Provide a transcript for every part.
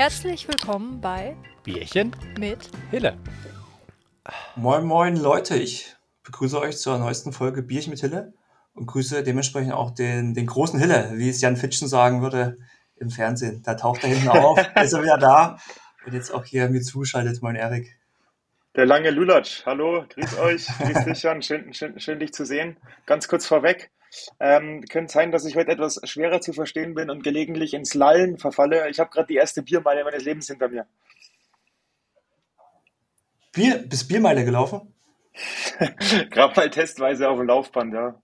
Herzlich willkommen bei Bierchen mit Hille. Moin, moin, Leute. Ich begrüße euch zur neuesten Folge Bierchen mit Hille und grüße dementsprechend auch den, den großen Hille, wie es Jan Fitschen sagen würde im Fernsehen. Da taucht er hinten auf, ist er wieder da und jetzt auch hier mir zugeschaltet, mein Erik. Der lange Lulatsch. Hallo, grüß euch, grüß dich Jan, schön, schön, schön dich zu sehen. Ganz kurz vorweg, ähm, könnte sein, dass ich heute etwas schwerer zu verstehen bin und gelegentlich ins Lallen verfalle. Ich habe gerade die erste Biermeile meines Lebens hinter mir. Bier, bist Biermeile gelaufen? gerade mal testweise auf dem Laufband, ja.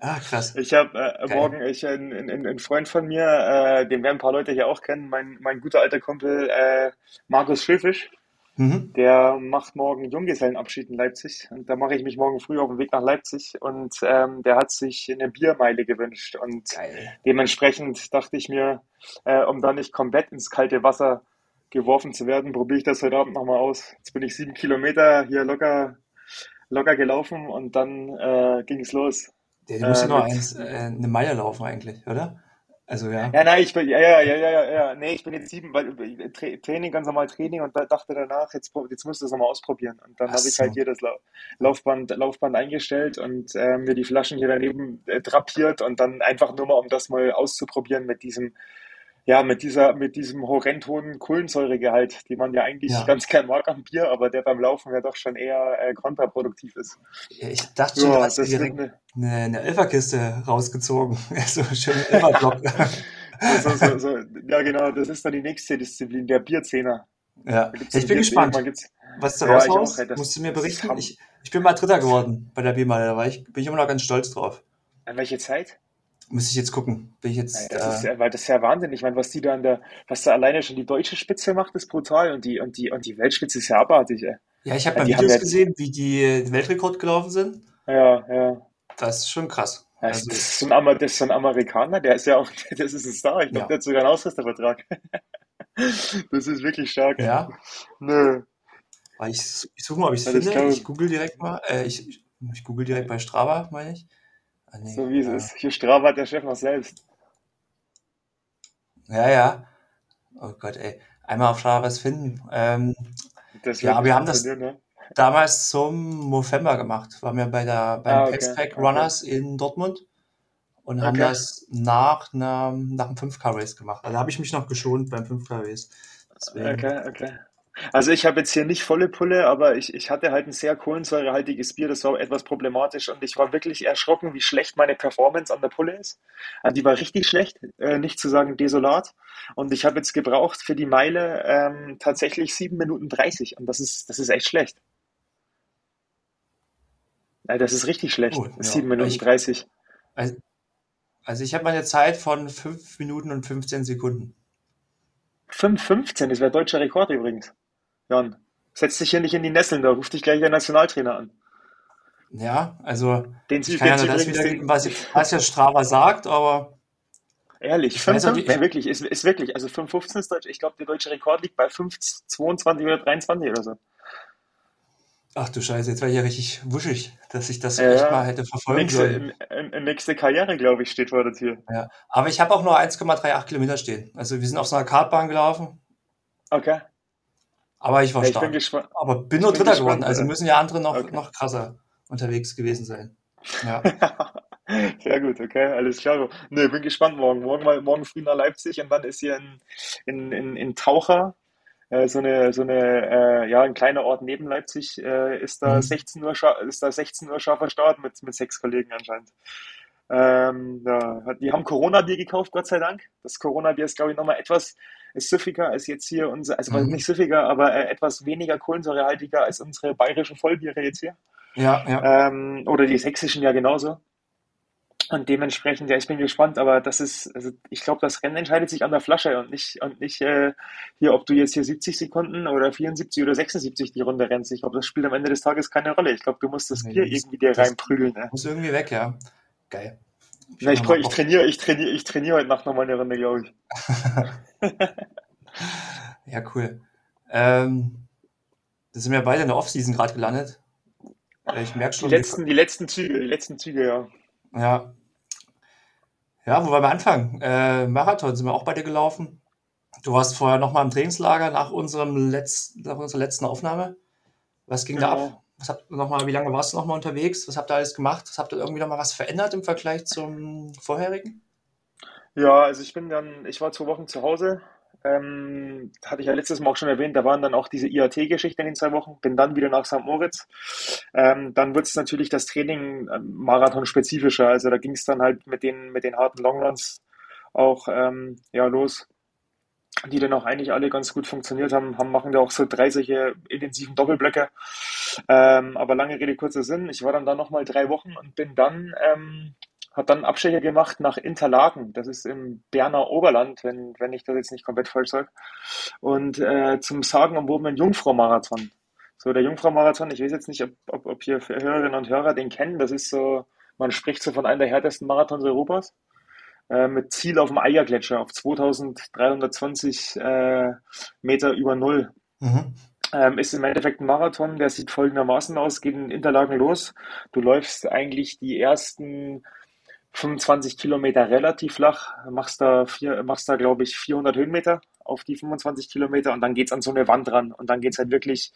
Ah, krass. Ich habe äh, morgen, ich, ein, ein, ein Freund von mir, äh, den werden ein paar Leute hier auch kennen, mein, mein guter alter Kumpel äh, Markus Schöfisch, Mhm. der macht morgen Junggesellenabschied in Leipzig. Und da mache ich mich morgen früh auf den Weg nach Leipzig. Und ähm, der hat sich eine Biermeile gewünscht. Und Geil. dementsprechend dachte ich mir, äh, um da nicht komplett ins kalte Wasser geworfen zu werden, probiere ich das heute Abend nochmal aus. Jetzt bin ich sieben Kilometer hier locker, locker gelaufen und dann äh, ging es los. Der, du musst ja Äh, mit, eins, äh, eine Meile laufen eigentlich, oder? Also ja. Ja, nein, ich bin, ja, ja, ja, ja, ja, nee, ich bin jetzt sieben, weil äh, Tra Training, ganz normal Training und da dachte danach, jetzt, jetzt musst du das nochmal ausprobieren. Und dann habe ich halt hier das Lau Laufband, Laufband eingestellt und äh, mir die Flaschen hier daneben äh, drapiert und dann einfach nur mal, um das mal auszuprobieren mit diesem, ja, mit dieser, mit diesem horrend hohen Kohlensäuregehalt, die man ja eigentlich Ja. ganz gern mag am Bier, aber der beim Laufen ja doch schon eher äh, kontraproduktiv ist. Ja, Ich dachte schon, du Ja, direkt eine, eine, Elferkiste rausgezogen. So schön Elferblock. so, so, so, ja genau, das ist dann die nächste Disziplin, der Bierzehner. Ja. Da Ja, ich bin gespannt, was du ja, auch, raushaust. das, Musst du mir berichten? Ich, ich bin mal Dritter geworden bei der Biermeile. Da war ich, bin ich immer noch ganz stolz drauf. An welche Zeit? Müsste ich jetzt gucken. Bin ich jetzt, Das ist äh, ja, weil das ist ja Wahnsinn. Ich meine, was die da an der, was da alleine schon die deutsche Spitze macht, ist brutal und die, und die, und die Weltspitze ist ja abartig, ey. ja, ich habe Ja, mal Videos gesehen, wie die den Weltrekord gelaufen sind. ja, ja. Das ist schon krass. Das, Also, das ist so ein, das ist so ein Amerikaner, der ist ja auch, das ist ein Star. Ich glaube, ja. der hat sogar einen Ausrüstervertrag. Das ist wirklich stark. Ja. Nö, ich, ich suche mal, ob ich es finde. klar. Ich google direkt mal. Äh, ich, ich, ich google direkt bei Strava, meine ich. Ah, nee. So wie es ist. Hier Strava hat der Chef noch selbst. ja, ja. Oh Gott, ey. Einmal auf Strava was finden. Ähm, Das ja, wir haben das ne? damals zum November gemacht. Waren wir bei der, beim Ah, okay, okay. Runners in Dortmund und haben Okay. das nach, einer, nach einem 5K-Race gemacht. Also da habe ich mich noch geschont beim 5K-Race. Deswegen, Okay, okay. Also ich habe jetzt hier nicht volle Pulle, aber ich, ich hatte halt ein sehr kohlensäurehaltiges Bier, das war etwas problematisch und ich war wirklich erschrocken, wie schlecht meine Performance an der Pulle ist. Also die war richtig schlecht, äh, nicht zu sagen desolat. Und ich habe jetzt gebraucht für die Meile ähm, tatsächlich 7 Minuten 30 und das ist, das ist echt schlecht. Ja, das ist richtig schlecht, oh, 7 ja. Minuten Ich, 30. also, also ich habe meine Zeit von 5 Minuten und 15 Sekunden. 5,15, das wäre deutscher Rekord übrigens. Jan, setz dich hier nicht in die Nesseln, da ruft dich gleich der Nationaltrainer an. Ja, also Den, ich kann ja das wiedergeben, was, was ja Strava sagt, aber Ehrlich, ich weiß 5, auch 5, nicht. nee, wirklich, ist, ist wirklich, also 5,15 ist Deutsch, ich glaube, der deutsche Rekord liegt bei 5,22 oder 23 oder so. Ach du Scheiße, jetzt war ich ja richtig wuschig, dass ich das Ja, echt mal hätte verfolgen nächste, sollen. in, in, nächste Karriere, glaube ich, steht vor der Tür. Ja. Aber ich habe auch nur 1,38 Kilometer stehen. Also wir sind auf so einer Kartbahn gelaufen, Okay, aber ich war ja, ich bin stark. Aber bin nur Dritter geworden, gespannt, also äh, müssen ja andere noch, okay. noch krasser unterwegs gewesen sein. Ja. Sehr gut, okay, alles klar. Ne, bin gespannt morgen. Morgen, mal, morgen früh nach Leipzig und dann ist hier in, in, in, in Taucher, äh, so eine, so eine, äh, ja, ein kleiner Ort neben Leipzig, äh, ist da Mhm. 16 Uhr, ist da 16 Uhr scharfer Start mit, mit sechs Kollegen anscheinend. Ähm, hat- die haben Corona-Bier gekauft, Gott sei Dank. Das Corona-Bier ist, glaube ich, nochmal etwas süffiger als jetzt hier unser, also Mhm. nicht süffiger, aber äh, etwas weniger kohlensäurehaltiger als unsere bayerischen Vollbiere jetzt hier. Ja, ja. Ähm, oder die sächsischen ja genauso. Und dementsprechend, ja, ich bin gespannt, aber das ist, also ich glaube, das Rennen entscheidet sich an der Flasche und nicht, und nicht äh, hier, ob du jetzt hier 70 Sekunden oder 74 oder 76 die Runde rennst. Ich glaube, das spielt am Ende des Tages keine Rolle. Ich glaube, du musst das Nee, Bier irgendwie dir reinprügeln. Ne? muss irgendwie weg, ja. Geil. Ich Na, ich, nochmal ich trainiere, ich trainiere, ich trainiere heute Nacht nochmal eine Runde, glaube ich. Ja, cool. Ähm, da sind wir beide in der Offseason gerade gelandet. Äh, Ich merke Die schon, die, letzten, die letzten Züge, die letzten Züge, ja. ja. Ja, wo wollen wir anfangen? Äh, Marathon sind wir auch beide gelaufen. Du warst vorher noch mal im Trainingslager nach unserem letzten, nach unserer letzten Aufnahme. Was ging da ab? Was habt noch mal, wie lange warst du noch mal unterwegs? Was habt ihr alles gemacht? Was habt ihr irgendwie noch mal was verändert im Vergleich zum vorherigen? Ja, also ich bin dann, ich war zwei Wochen zu Hause. Ähm, hatte ich ja letztes Mal auch schon erwähnt, da waren dann auch diese IAT-Geschichten in den zwei Wochen. Bin dann wieder nach St. Moritz. Ähm, dann wird es natürlich das Training ähm, Marathon-spezifischer. Also da ging es dann halt mit den, mit den harten Longruns auch ähm, ja, los, die dann auch eigentlich alle ganz gut funktioniert haben. haben machen da auch so drei solche intensiven Doppelblöcke. Ähm, aber lange Rede, kurzer Sinn. Ich war dann da nochmal drei Wochen und bin dann ähm, hat dann Abstecher gemacht nach Interlaken. Das ist im Berner Oberland, wenn, wenn ich das jetzt nicht komplett falsch sage. Und äh, zum sagenumwobenen Jungfrau-Marathon. So, der Jungfrau-Marathon, ich weiß jetzt nicht, ob, ob, ob hier Hörerinnen und Hörer den kennen. Das ist so, man spricht so von einem der härtesten Marathons Europas. Äh, mit Ziel auf dem Eiergletscher auf 2320 äh, Meter über Null. Mhm. Ähm, ist im Endeffekt ein Marathon, der sieht folgendermaßen aus, geht in Interlaken los. Du läufst eigentlich die ersten 25 Kilometer relativ flach, machst da, vier, machst da glaube ich, 400 Höhenmeter auf die 25 Kilometer und dann geht's an so eine Wand ran und dann geht's halt wirklich,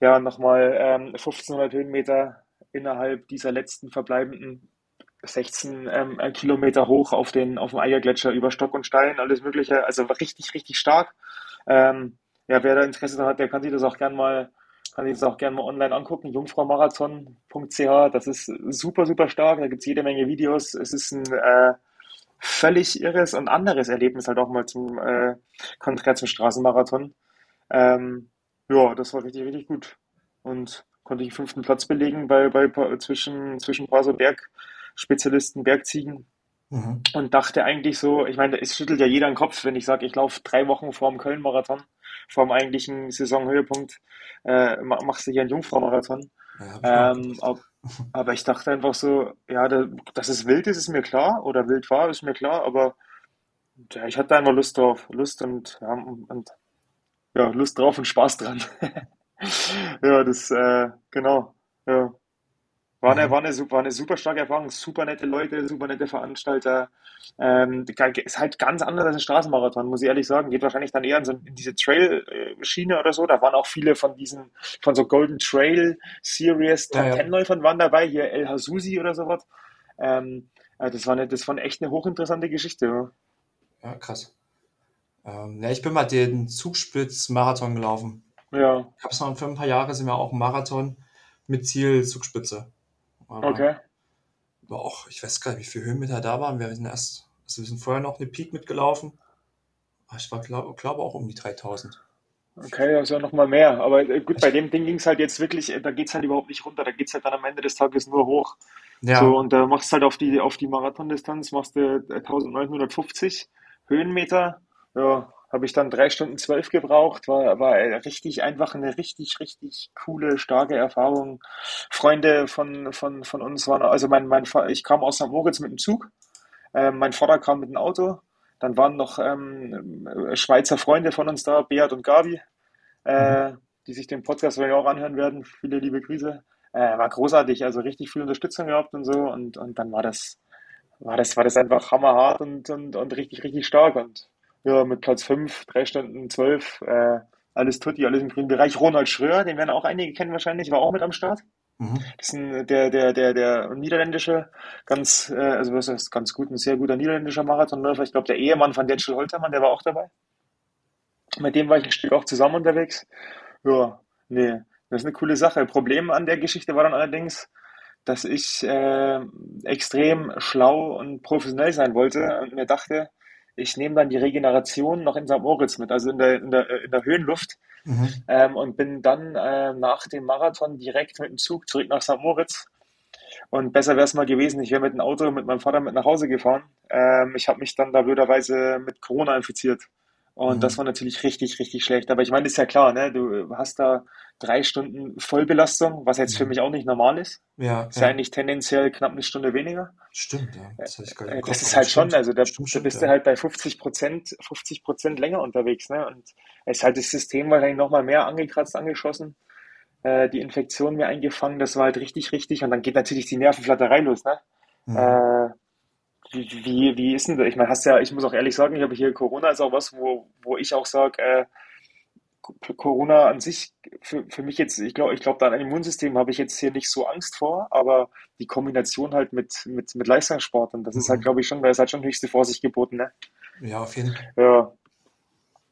ja, nochmal ähm, 1500 Höhenmeter innerhalb dieser letzten verbleibenden 16 ähm, Kilometer hoch auf den, auf dem Eiergletscher über Stock und Stein, alles Mögliche. Also richtig, richtig stark. Ähm, ja, wer da Interesse daran hat, der kann sich das auch gern mal gerne mal online angucken, jungfraumarathon.ch. Das ist super, super stark. Da gibt es jede Menge Videos. Es ist ein äh, völlig irres und anderes Erlebnis halt auch mal zum äh, konträr zum Straßenmarathon. Ähm, ja, das war richtig, richtig gut. Und konnte ich den fünften Platz belegen bei, bei zwischen, zwischen ein paar so Bergspezialisten, Bergziegen. Mhm. Und dachte eigentlich so, ich meine, es schüttelt ja jeder den Kopf, wenn ich sage, ich laufe drei Wochen vor dem Köln-Marathon, vor dem eigentlichen Saisonhöhepunkt, äh, machst du hier einen Jungfrau-Marathon. Ja, Ähm, ab, aber ich dachte einfach so, ja, da, dass es wild ist, ist mir klar, oder wild war, ist mir klar, aber ja, ich hatte einfach Lust drauf, Lust und, ja, und ja, Lust drauf und Spaß dran. Ja, das, äh, genau, ja. War eine, Mhm. war eine, war eine super starke Erfahrung, super nette Leute, super nette Veranstalter. Ähm, ist halt ganz anders als ein Straßenmarathon, muss ich ehrlich sagen. Geht wahrscheinlich dann eher in, so, in diese Trail-Schiene oder so. Da waren auch viele von diesen, von so Golden Trail Series Ja, Top ja. Ten Läufern waren dabei, hier El Hasusi oder sowas. Ähm, äh, das war eine, das war echt eine hochinteressante Geschichte. Ja, krass. Ähm, ja, ich bin mal den Zugspitz-Marathon gelaufen. Ja, ja, Gab's noch für ein paar Jahre, sind wir auch ein Marathon mit Ziel Zugspitze. Aber okay. war auch, ich weiß gar nicht, wie viele Höhenmeter da waren. Wir sind erst, also wir sind vorher noch eine Peak mitgelaufen. Ich war, glaube glaub auch um die 3000. Okay, ja nochmal mehr. Aber äh, gut, bei dem Ding ging es halt jetzt wirklich, äh, da geht's halt überhaupt nicht runter. Da geht's halt dann am Ende des Tages nur hoch. So, ja, und da machst halt auf die, auf die Marathondistanz, machst du äh, 1950 Höhenmeter. Ja, habe ich dann drei Stunden zwölf gebraucht. War, war äh, richtig einfach eine richtig, richtig coole, starke Erfahrung. Freunde von, von, von uns waren, also mein, mein, ich kam aus St. Moritz mit dem Zug. Ähm, mein Vater kam mit dem Auto. Dann waren noch ähm, äh, Schweizer Freunde von uns da, Beat und Gabi, mhm. äh, die sich den Podcast wahrscheinlich auch anhören werden. Viele liebe Grüße. Äh, war großartig, also richtig viel Unterstützung gehabt und so. Und, und dann war das, war das, war das einfach hammerhart und, und, und richtig, richtig stark. Und ja, mit Platz 5 3 Stunden 12 äh, alles tutti, alles im grünen Bereich. Ronald Schröer, den werden auch einige kennen wahrscheinlich, war auch mit am Start. Mhm. Das ist ein, der, der, der, der niederländische, ganz, äh, also was heißt ganz gut, ein sehr guter niederländischer Marathonläufer. Ich glaube, der Ehemann von Detschel Holtermann, der war auch dabei. Mit dem war ich ein Stück auch zusammen unterwegs. Ja, nee, das ist eine coole Sache. Problem an der Geschichte war dann allerdings, dass ich äh, extrem schlau und professionell sein wollte und mir dachte, ich nehme dann die Regeneration noch in St. Moritz mit, also in der, in der, in der Höhenluft Mhm. ähm, und bin dann äh, nach dem Marathon direkt mit dem Zug zurück nach St. Moritz. Und besser wäre es mal gewesen, ich wäre mit dem Auto mit meinem Vater mit nach Hause gefahren. Ähm, ich habe mich dann da blöderweise mit Corona infiziert. Und das Mhm. war natürlich richtig, richtig schlecht. Aber ich meine, ist ja klar, ne? Du hast da drei Stunden Vollbelastung, was jetzt für Mhm. mich auch nicht normal ist. Ja, Ist ja ja. eigentlich tendenziell knapp eine Stunde weniger. Stimmt, ja. Das im Äh, Das ist halt schon, stimmt. also da, Stimmt, da bist du ja. halt bei 50 Prozent, 50 Prozent länger unterwegs, ne? Und es ist halt das System wahrscheinlich nochmal mehr angekratzt, angeschossen, äh, die Infektion mehr eingefangen, das war halt richtig, richtig. Und dann geht natürlich die Nervenflatterei los, ne? Mhm. Äh, wie, wie, wie ist denn das? Ich meine, hast ja, ich muss auch ehrlich sagen, ich habe hier Corona ist auch was, wo, wo ich auch sage, äh, Corona an sich für, für mich jetzt, ich glaube, ich glaube, da an Immunsystem habe ich jetzt hier nicht so Angst vor, aber die Kombination halt mit, mit, mit Leistungssport und das ist halt, Mhm. glaube ich, schon, da ist halt schon höchste Vorsicht geboten, ne? Ja, auf jeden Fall. Ja,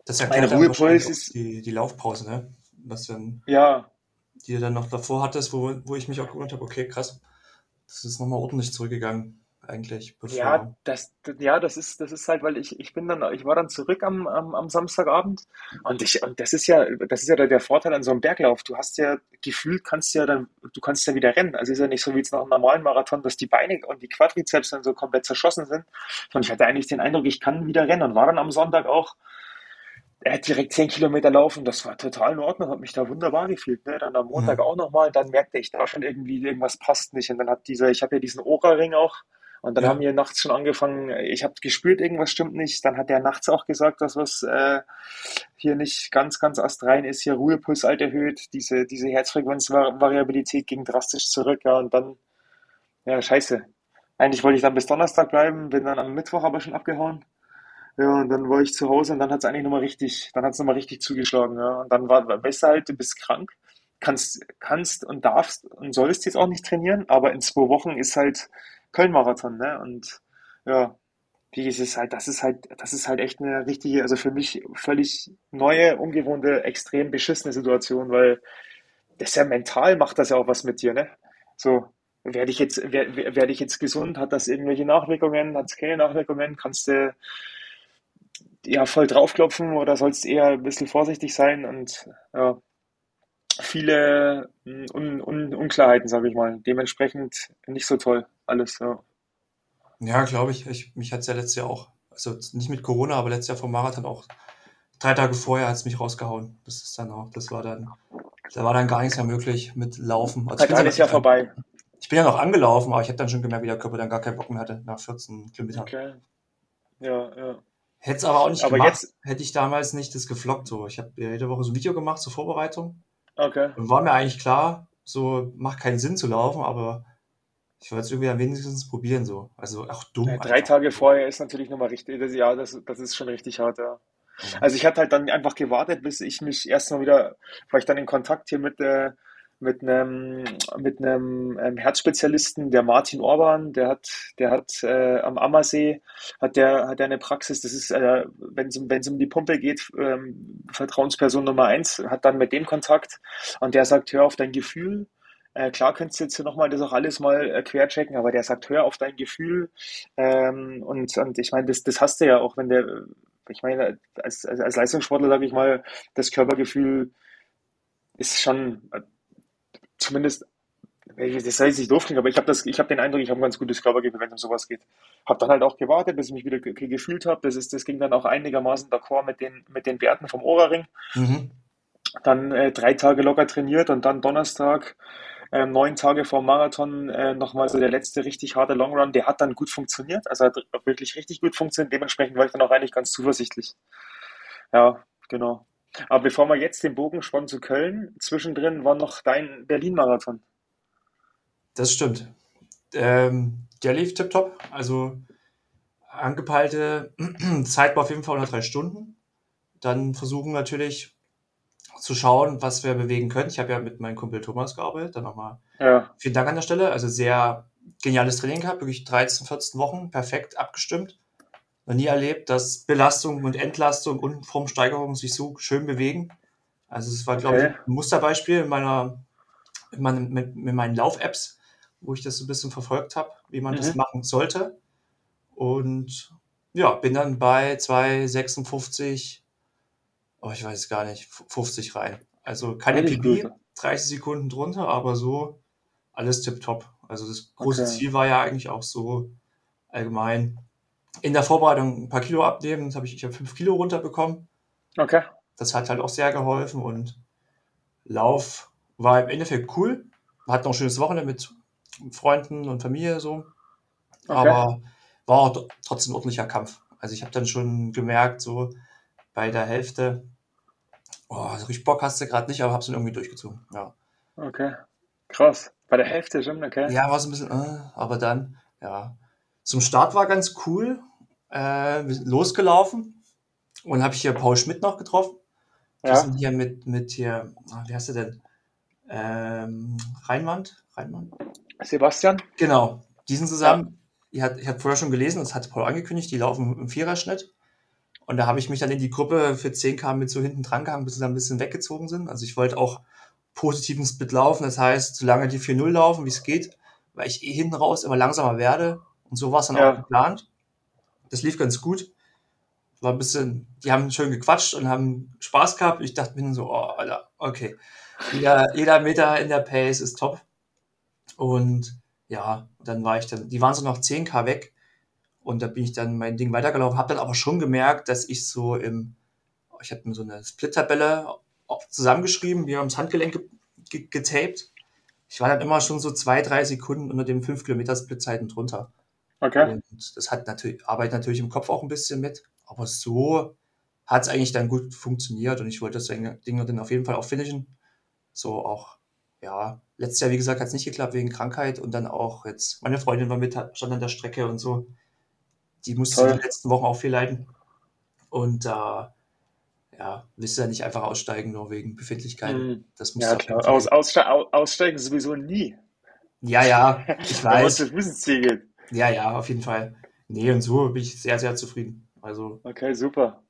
Das erklärt dann wahrscheinlich ist, die, die Laufpause, ne? Was dann, ja, die du dann noch davor hattest, wo, wo ich mich auch gewundert habe, okay, krass, das ist nochmal ordentlich zurückgegangen, eigentlich, Ja, bevor. das, d- ja, das ist, das ist halt, weil ich, ich bin dann, ich war dann zurück am, am, am Samstagabend und ich, und das ist ja, das ist ja der, der Vorteil an so einem Berglauf. Du hast ja gefühlt kannst du ja dann, du kannst ja wieder rennen. Also ist ja nicht so wie jetzt nach einem normalen Marathon, dass die Beine und die Quadrizeps dann so komplett zerschossen sind. Und ich hatte eigentlich den Eindruck, ich kann wieder rennen und war dann am Sonntag auch äh, direkt 10 Kilometer laufen. Das war total in Ordnung, hat mich da wunderbar gefühlt. Ne? Dann am Montag Mhm. auch nochmal, dann merkte ich da schon irgendwie, irgendwas passt nicht. Und dann hat dieser, ich habe ja diesen Oura-Ring auch. Und dann haben Ja, wir nachts schon angefangen, ich habe gespürt, irgendwas stimmt nicht. Dann hat der nachts auch gesagt, dass was äh, hier nicht ganz, ganz astrein ist. Hier Ruhepuls alt erhöht, diese, diese Herzfrequenzvariabilität ging drastisch zurück. Ja, und dann, ja, scheiße. Eigentlich wollte ich dann bis Donnerstag bleiben, bin dann am Mittwoch aber schon abgehauen. Ja, und dann war ich zu Hause und dann hat es eigentlich nochmal richtig, dann hat es nochmal richtig zugeschlagen, ja. Und dann war, du halt, du bist krank, kannst, kannst und darfst und sollst jetzt auch nicht trainieren, aber in zwei Wochen ist halt Köln-Marathon, ne? Und ja, wie ist es halt, das ist halt, das ist halt echt eine richtige, also für mich völlig neue, ungewohnte, extrem beschissene Situation, weil das ja mental macht das ja auch was mit dir, ne? So, werde ich jetzt, wer- wer- werde ich jetzt gesund? Hat das irgendwelche Nachwirkungen? Hat es keine Nachwirkungen? Kannst du ja voll draufklopfen oder sollst eher ein bisschen vorsichtig sein und ja, viele mm, Un Un Unklarheiten, sage ich mal. Dementsprechend nicht so toll alles, ja. ja, glaube ich. ich. Mich hat es ja letztes Jahr auch, also nicht mit Corona, aber letztes Jahr vom Marathon auch, drei Tage vorher hat es mich rausgehauen. Das ist dann auch, das war dann, da war dann gar nichts mehr möglich mit Laufen. Also halbes Jahr ja, vorbei. ich bin ja noch angelaufen, aber ich habe dann schon gemerkt, wie der Körper dann gar keinen Bock mehr hatte nach 14 Kilometern. Okay. Ja, ja. Hätte es aber auch nicht Aber gemacht, jetzt, hätte ich damals nicht das gefloggt. So. Ich habe jede Woche so ein Video gemacht zur Vorbereitung. Okay. Und war mir eigentlich klar, so macht keinen Sinn zu laufen, aber ich wollte es irgendwie am wenigstens probieren. so. Also auch dumm Äh, Drei. Tage vorher ist natürlich nochmal richtig, das, ja, das, das ist schon richtig hart, ja. Mhm. Also ich hatte halt dann einfach gewartet, bis ich mich erstmal wieder, war ich dann in Kontakt hier mit, äh, mit einem, mit einem ähm, Herzspezialisten, der Martin Orban, der hat, der hat äh, am Ammersee, hat der, hat der eine Praxis, das ist, äh, wenn es um, die Pumpe geht, ähm, Vertrauensperson Nummer eins, hat dann mit dem Kontakt und der sagt, hör auf dein Gefühl. Äh, klar könntest du jetzt nochmal das auch alles mal äh, querchecken, aber der sagt, hör auf dein Gefühl. Ähm, und, und ich meine, das, das hast du ja auch, wenn der, ich meine, als, als, als Leistungssportler sage ich mal, das Körpergefühl ist schon zumindest, das soll jetzt nicht doof klingen, aber ich habe habe den Eindruck, ich habe ein ganz gutes Körpergefühl, wenn es um sowas geht. Habe dann halt auch gewartet, bis ich mich wieder ge gefühlt habe. Das ist, das ging dann auch einigermaßen d'accord mit den, mit den Werten vom Ohrring. Mhm. Dann äh, drei Tage locker trainiert und dann Donnerstag, ähm, neun Tage vor dem Marathon, äh, nochmal so der letzte richtig harte Longrun. Der hat dann gut funktioniert, also hat wirklich richtig gut funktioniert. Dementsprechend war ich dann auch eigentlich ganz zuversichtlich. Ja, genau. Aber bevor wir jetzt den Bogen spannen zu Köln, zwischendrin war noch dein Berlin-Marathon. Das stimmt. Ähm, der lief tipptopp. Also angepeilte Zeit war auf jeden Fall unter drei Stunden. Dann versuchen natürlich zu schauen, was wir bewegen können. Ich habe ja mit meinem Kumpel Thomas gearbeitet. Dann nochmal Ja, vielen Dank an der Stelle. Also sehr geniales Training gehabt. Wirklich 13, 14 Wochen perfekt abgestimmt. Noch nie erlebt, dass Belastung und Entlastung und Formsteigerung sich so schön bewegen. Also es war, glaube ich, okay. ein Musterbeispiel in meiner, in meinem, mit, mit meinen Lauf-Apps, wo ich das so ein bisschen verfolgt habe, wie man das Mhm. machen sollte. Und ja, bin dann bei 2,56, oh, ich weiß gar nicht, 50 rein. Also keine gut. PB, 30 Sekunden drunter, aber so alles tipptopp. Also das große Okay. Ziel war ja eigentlich auch so allgemein in der Vorbereitung ein paar Kilo abnehmen. Das habe ich, ich habe 5 Kilo runterbekommen. Okay. Das hat halt auch sehr geholfen und Lauf war im Endeffekt cool. Hatten auch ein schönes Wochenende mit Freunden und Familie so, Okay. aber war auch tr- trotzdem ein ordentlicher Kampf. Also ich habe dann schon gemerkt, so bei der Hälfte, oh, so richtig Bock hast du gerade nicht, aber hab's dann irgendwie durchgezogen. Ja, Okay. Krass. Bei der Hälfte schon, okay. ja war so ein bisschen, äh, aber dann, ja, zum Start war ganz cool. Äh, losgelaufen und habe ich hier Paul Schmidt noch getroffen. Die Ja, sind hier mit, mit hier, ah, wie heißt der denn? Ähm, Rheinwand? Rheinwand? Sebastian? Genau, die sind Ja, zusammen. Ich hatte, ich hatte vorher schon gelesen, das hat Paul angekündigt, die laufen im Viererschnitt. Und da habe ich mich dann in die Gruppe für 10K mit so hinten dran gehangen, bis sie dann ein bisschen weggezogen sind. Also ich wollte auch positiven Split laufen, das heißt, solange die 4-0 laufen, wie es geht, weil ich eh hinten raus immer langsamer werde. Und so war es dann auch ja, geplant. Das lief ganz gut. War ein bisschen, die haben schön gequatscht und haben Spaß gehabt. Ich dachte mir dann so, oh, Alter, okay. Jeder, jeder Meter in der Pace ist top. Und ja, dann war ich dann, die waren so noch 10k weg und da bin ich dann mein Ding weitergelaufen, habe dann aber schon gemerkt, dass ich so im, ich habe mir so eine Split-Tabelle auch zusammengeschrieben, mir ums Handgelenk ge ge getaped. Ich war dann immer schon so zwei, drei Sekunden unter dem 5 Kilometer Splitzeiten drunter. Okay. Und das hat natürlich, arbeitet natürlich im Kopf auch ein bisschen mit, aber so hat es eigentlich dann gut funktioniert und ich wollte das Ding dann auf jeden Fall auch finishen. So auch, ja, letztes Jahr, wie gesagt, hat es nicht geklappt wegen Krankheit und dann auch jetzt, meine Freundin war mit, stand an der Strecke und so. Die musste die Toll. letzten Wochen auch viel leiden. Und da, äh, ja, willst du ja nicht einfach aussteigen, nur wegen Befindlichkeiten. Mhm. Das musst Ja, du klar. Aus, ausste au- aussteigen sowieso nie, Ja, ja, ich wenn man zu weiß. Füßen geht. Ja, ja, auf jeden Fall. Nee, und so bin ich sehr, sehr zufrieden. Also, Okay, super.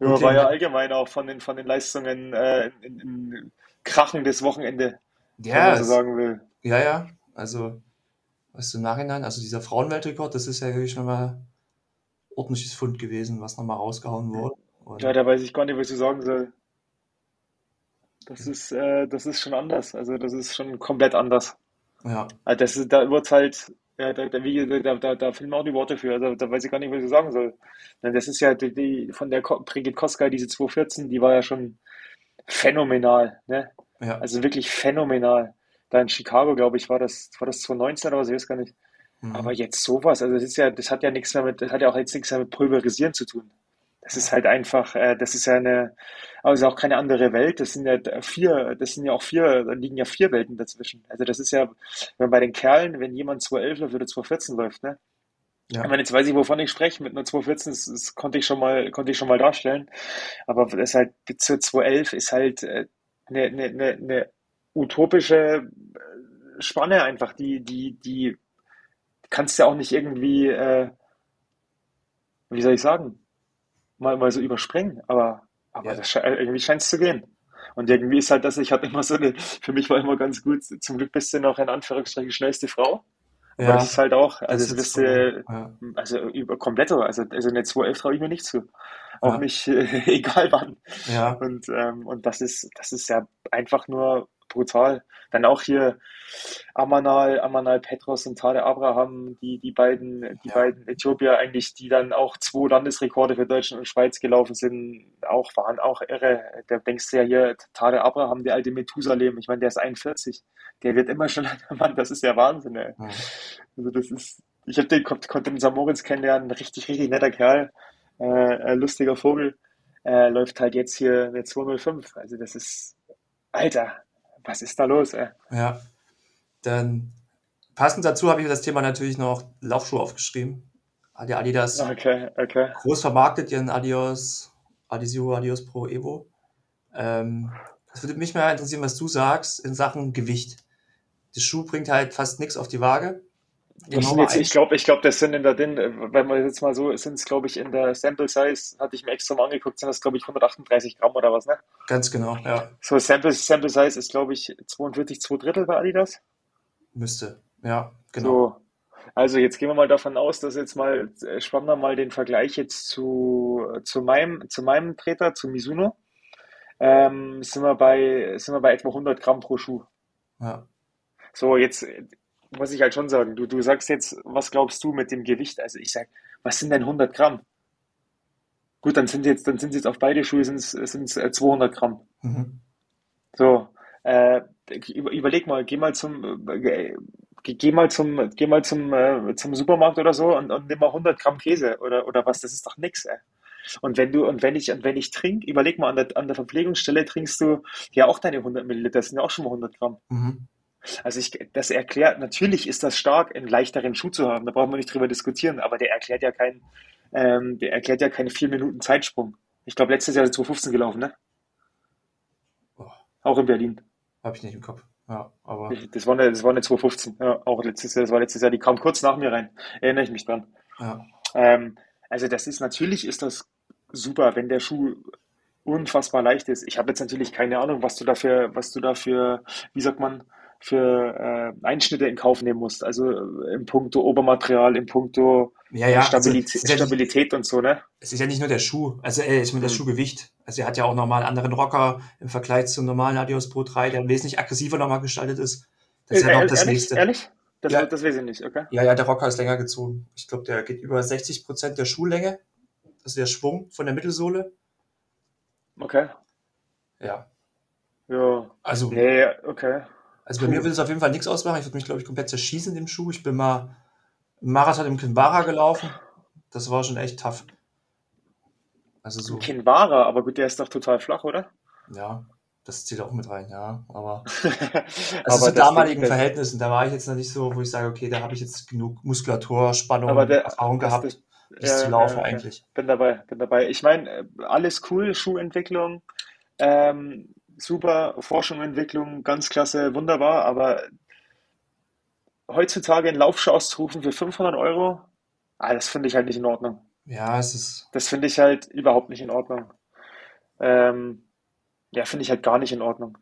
Ja, war ja allgemein auch von den, von den Leistungen äh, in, in, krachendes Wochenende, wenn Ja, man so es, sagen will. ja, ja. Also, weißt du, im Nachhinein, also dieser Frauenweltrekord, das ist ja wirklich schon mal ordentliches Fund gewesen, was nochmal rausgehauen wurde. Ja, Und da weiß ich gar nicht, was ich sagen soll. Das ist, äh, das ist schon anders. Also das ist schon komplett anders. ja, Also das ist, da wird's halt, ja, da, da, da, da, da fehlen mir auch die Worte für. Also da weiß ich gar nicht, was ich sagen soll. Das ist ja die, die von der Brigitte Koska, diese 214, die war ja schon phänomenal, ne? ja. Also wirklich phänomenal. Da in Chicago, glaube ich, war das, war das 2019 oder was, ich weiß gar nicht. Aber Mhm. jetzt sowas, also das ist ja, das hat ja nichts mehr mit, das hat ja auch jetzt nichts mehr mit Pulverisieren zu tun. Das ist halt einfach, äh, das ist ja eine, also auch keine andere Welt. Das sind ja vier, das sind ja auch vier, da liegen ja vier Welten dazwischen. Also das ist ja, wenn bei den Kerlen, wenn jemand 211 läuft oder 214 läuft, ne? Ich ja, meine, jetzt weiß ich, wovon ich spreche. Mit einer 214, das, das konnte ich schon mal, konnte ich schon mal darstellen. Aber das ist halt, bis zur 211 ist halt äh, eine, eine, eine, eine utopische äh, Spanne einfach, die, die, die kannst du ja auch nicht irgendwie, äh, wie soll ich sagen, mal, mal so überspringen, aber, aber ja, sche- irgendwie scheint es zu gehen. Und irgendwie ist halt das, ich hatte immer so eine, für mich war immer ganz gut, zum Glück bist du noch in Anführungsstrichen schnellste Frau. Aber das ja, ist halt auch, also bist du, Ja, also über komplett, also, also eine 211 traue ich mir nicht zu. Auch ja, nicht, äh, egal wann. ja, Und, ähm, und das ist, das ist ja einfach nur brutal. Dann auch hier Amanal, Amanal Petros und Tade Abraham, die, die beiden, die ja, beiden Äthiopier eigentlich, die dann auch zwei Landesrekorde für Deutschland und Schweiz gelaufen sind, auch waren auch irre. Da denkst du ja hier, Tade Abraham, der alte Methusalem, ich meine, der ist 41. Der wird immer schon, Mann, das ist ja Wahnsinn, ey. ja, Also das ist, ich habe den, kon- konnte den Samoritz kennenlernen, richtig, richtig netter Kerl, äh, lustiger Vogel, äh, läuft halt jetzt hier eine 205. Also das ist, Alter, was ist da los, ey? ja. Dann passend dazu habe ich mir das Thema natürlich noch Laufschuhe aufgeschrieben. Hat ja Adidas Okay, okay. groß vermarktet, ihren Adios, Adizero, Adios Pro Evo. Ähm, das würde mich mal interessieren, was du sagst in Sachen Gewicht. Der Schuh bringt halt fast nichts auf die Waage. Jetzt, ich 1, glaube, ich glaube, das sind in der DIN, wenn man jetzt mal so, sind es, glaube ich, in der Sample Size, hatte ich mir extra mal angeguckt, sind das, glaube ich, 138 Gramm oder was, ne? ganz genau, ja, So, Sample, Sample Size ist, glaube ich, 42, 2 Drittel bei Adidas. müsste. Ja, genau. So, also jetzt gehen wir mal davon aus, dass jetzt mal, äh, spannen wir mal den Vergleich jetzt zu, zu meinem, zu meinem Treter, zu Mizuno. Ähm, sind wir bei, sind wir bei etwa 100 Gramm pro Schuh. Ja, So, jetzt muss ich halt schon sagen, du, du sagst jetzt, was glaubst du mit dem Gewicht? Also ich sag, was sind denn 100 Gramm? Gut, dann sind jetzt, dann sind jetzt auf beide Schuhe sind's äh, 200 Gramm. mhm. So, äh, über, überleg mal, geh mal zum, äh, geh, geh mal zum, geh mal zum, äh, zum Supermarkt oder so und, und nimm mal 100 Gramm Käse oder, oder was, das ist doch nix, ey. Und wenn du, und wenn ich, und wenn ich trinke, überleg mal, an der, an der Verpflegungsstelle trinkst du ja auch deine 100 Milliliter, das sind ja auch schon mal 100 Gramm. Mhm. Also ich, das erklärt, natürlich ist das stark, einen leichteren Schuh zu haben, da brauchen wir nicht drüber diskutieren, aber der erklärt ja keinen, ähm, der erklärt ja keine vier Minuten Zeitsprung. Ich glaube, letztes Jahr ist er 215 gelaufen, ne? Oh, Auch in Berlin. habe ich nicht im Kopf. Ja, aber Das war eine, das war eine 215, ja, auch letztes Jahr, das war letztes Jahr, die kam kurz nach mir rein. Erinnere ich mich dran. ja, Ähm, also das ist, natürlich ist das super, wenn der Schuh unfassbar leicht ist. Ich habe jetzt natürlich keine Ahnung, was du dafür, was du dafür, wie sagt man, für äh, Einschnitte in Kauf nehmen musst. Also äh, im Puncto Obermaterial, im Puncto ja, äh, ja. Also Stabilität, ist ja nicht, und so, ne? es ist ja nicht nur der Schuh, also äh, ich meine das Hm. Schuhgewicht. Also er hat ja auch nochmal einen anderen Rocker im Vergleich zum normalen Adios Pro 3, der wesentlich aggressiver nochmal gestaltet ist. Das Äh, ist ja noch äh, das ehrlich? nächste. Ehrlich? Das, Ja, das weiß ich nicht, okay? ja, ja, der Rocker ist länger gezogen. Ich glaube, der geht über 60 Prozent der Schuhlänge. Also der Schwung von der Mittelsohle. Okay. Ja, Ja. also Nee, okay. Also bei mir Puh. würde es auf jeden Fall nichts ausmachen. Ich würde mich, glaube ich, komplett zerschießen in dem Schuh. Ich bin mal einen Marathon im Kinvara gelaufen. Das war schon echt tough. Also so, Kinvara, aber gut, der ist doch total flach, oder? ja, das zählt auch mit rein, ja. Aber also Aber zu damaligen Verhältnissen, da war ich jetzt noch nicht so, wo ich sage, okay, da habe ich jetzt genug Muskulatur, aber Spannung, der, Erfahrung das, das, gehabt, zu ja, laufen ja, eigentlich. Bin dabei, bin dabei. Ich meine, äh, alles cool, Schuhentwicklung, ähm, super, Forschung, Entwicklung, ganz klasse, wunderbar, aber heutzutage einen Laufschuh auszurufen für 500 Euro, ah, das finde ich halt nicht in Ordnung. Ja, es ist, Das finde ich halt überhaupt nicht in Ordnung. Ähm, ja, finde ich halt gar nicht in Ordnung.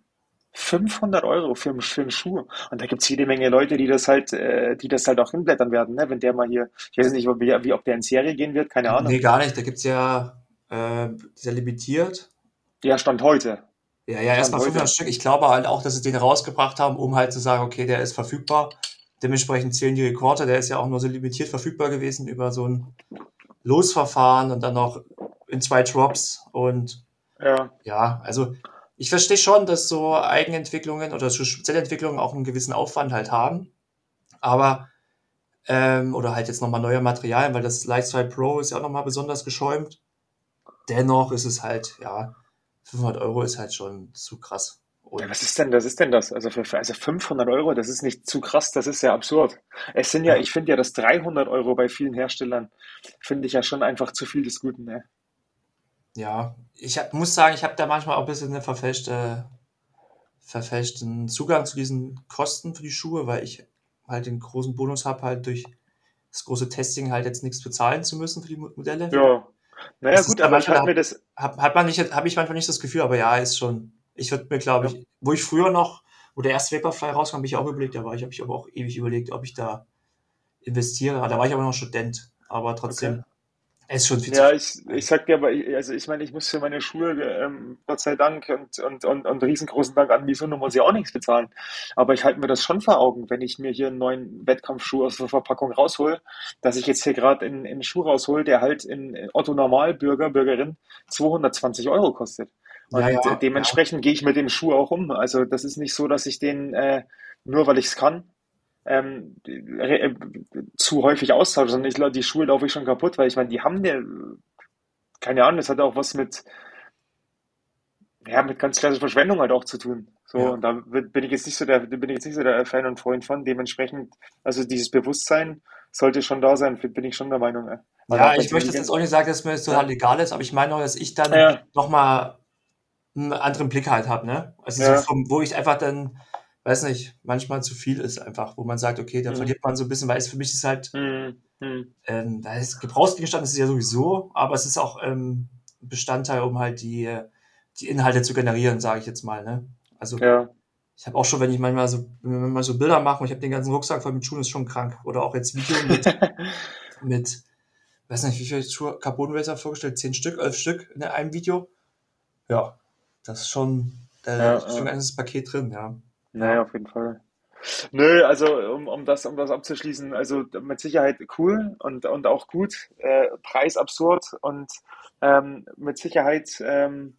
500 Euro für, einen- für einen Schuh. Und da gibt es jede Menge Leute, die das halt, äh, die das halt auch hinblättern werden, ne? Wenn der mal hier, ich weiß nicht, wie, wie, ob der in Serie gehen wird, keine nee, Ahnung. gar nicht. Da gibt es ja, äh, dieser limitiert. Ja, Stand heute. Ja, ja, erstmal 500 heute. Stück. Ich glaube halt auch, dass sie den rausgebracht haben, um halt zu sagen, okay, der ist verfügbar. Dementsprechend zählen die Rekorde. Der ist ja auch nur so limitiert verfügbar gewesen über so ein Losverfahren und dann noch in zwei Drops. Und Ja, ja, also ich verstehe schon, dass so Eigenentwicklungen oder so Spezialentwicklungen auch einen gewissen Aufwand halt haben. Aber, ähm, oder halt jetzt nochmal neue Materialien, weil das Light 2 Pro ist ja auch nochmal besonders geschäumt. Dennoch ist es halt, ja, 500 Euro ist halt schon zu krass. Ja, was ist denn, das ist denn das? Also für, also 500 Euro, das ist nicht zu krass, das ist ja absurd. Es sind ja, ich finde ja, das 300 Euro bei vielen Herstellern, finde ich ja schon einfach zu viel des Guten, ne? ja, ich hab, muss sagen, ich habe da manchmal auch ein bisschen eine verfälschte, verfälschten Zugang zu diesen Kosten für die Schuhe, weil ich halt den großen Bonus habe, halt durch das große Testing halt jetzt nichts bezahlen zu müssen für die Mo- Modelle. Ja, naja, Das gut, aber ich manchmal, halte mir da das, hat, hat man nicht, habe ich manchmal nicht das Gefühl, aber ja, ist schon, ich würde mir, glaube ja, ich, wo ich früher noch, wo der erste Vaporfly rauskam, habe ich auch überlegt, da war ich, habe ich aber auch ewig überlegt, ob ich da investiere. Da war ich aber noch Student, aber okay. Es ist schon viel Ja, ich, ich sag dir aber, ich- also ich meine, ich muss für meine Schuhe, ähm, Gott sei Dank und, und, und, und riesengroßen Dank an Mizuno muss ich auch nichts bezahlen. Aber ich halte mir das schon vor Augen, wenn ich mir hier einen neuen Wettkampfschuh aus der Verpackung raushol, dass ich jetzt hier gerade in, in einen Schuh raushol, der halt in in Otto Normalbürger, Bürgerin 220 Euro kostet. Ja, Und ja, ja, dementsprechend gehe ich mit dem Schuh auch um. Also das ist nicht so, dass ich den äh, nur weil ich es kann, ähm, äh, zu häufig austausche, sondern ich, lau- die Schuhe laufe ich schon kaputt, weil ich meine, die haben eine, keine Ahnung, das hat auch was mit, ja, mit ganz klassischer Verschwendung halt auch zu tun. So, ja. und da bin ich jetzt nicht so der, bin ich jetzt nicht so der Fan und Freund von. Dementsprechend, also dieses Bewusstsein sollte schon da sein, bin ich schon der Meinung. Weil Ja, ich möchte jetzt auch nicht sagen, dass mir das total ja, egal ist, aber ich meine auch, dass ich dann ja, nochmal einen anderen Blick halt habe, ne? Also so ja, vom, wo ich einfach dann, weiß nicht, manchmal zu viel ist einfach, wo man sagt, okay, da hm, verliert man so ein bisschen, weil es für mich ist halt, hm, hm, ähm, da ist Gebrauchsgegenstand ist es ja sowieso, aber es ist auch ähm, Bestandteil, um halt die, äh, die Inhalte zu generieren, sage ich jetzt mal, ne? Also ja, ich habe auch schon, wenn ich manchmal so, wenn mal so Bilder machen und ich habe den ganzen Rucksack voll mit Schuhen, ist schon krank. Oder auch jetzt Video mit, mit, weiß nicht, wie viele Schuhe, Carbon Racer vorgestellt, zehn Stück, elf Stück in einem Video. Ja, das ist schon, da ja, ist schon ein ganzes Paket drin, ja. Naja, Ja, auf jeden Fall. Nö, also um, um das, um das abzuschließen, also mit Sicherheit cool und, und auch gut, äh, Preis absurd und ähm, mit Sicherheit ähm,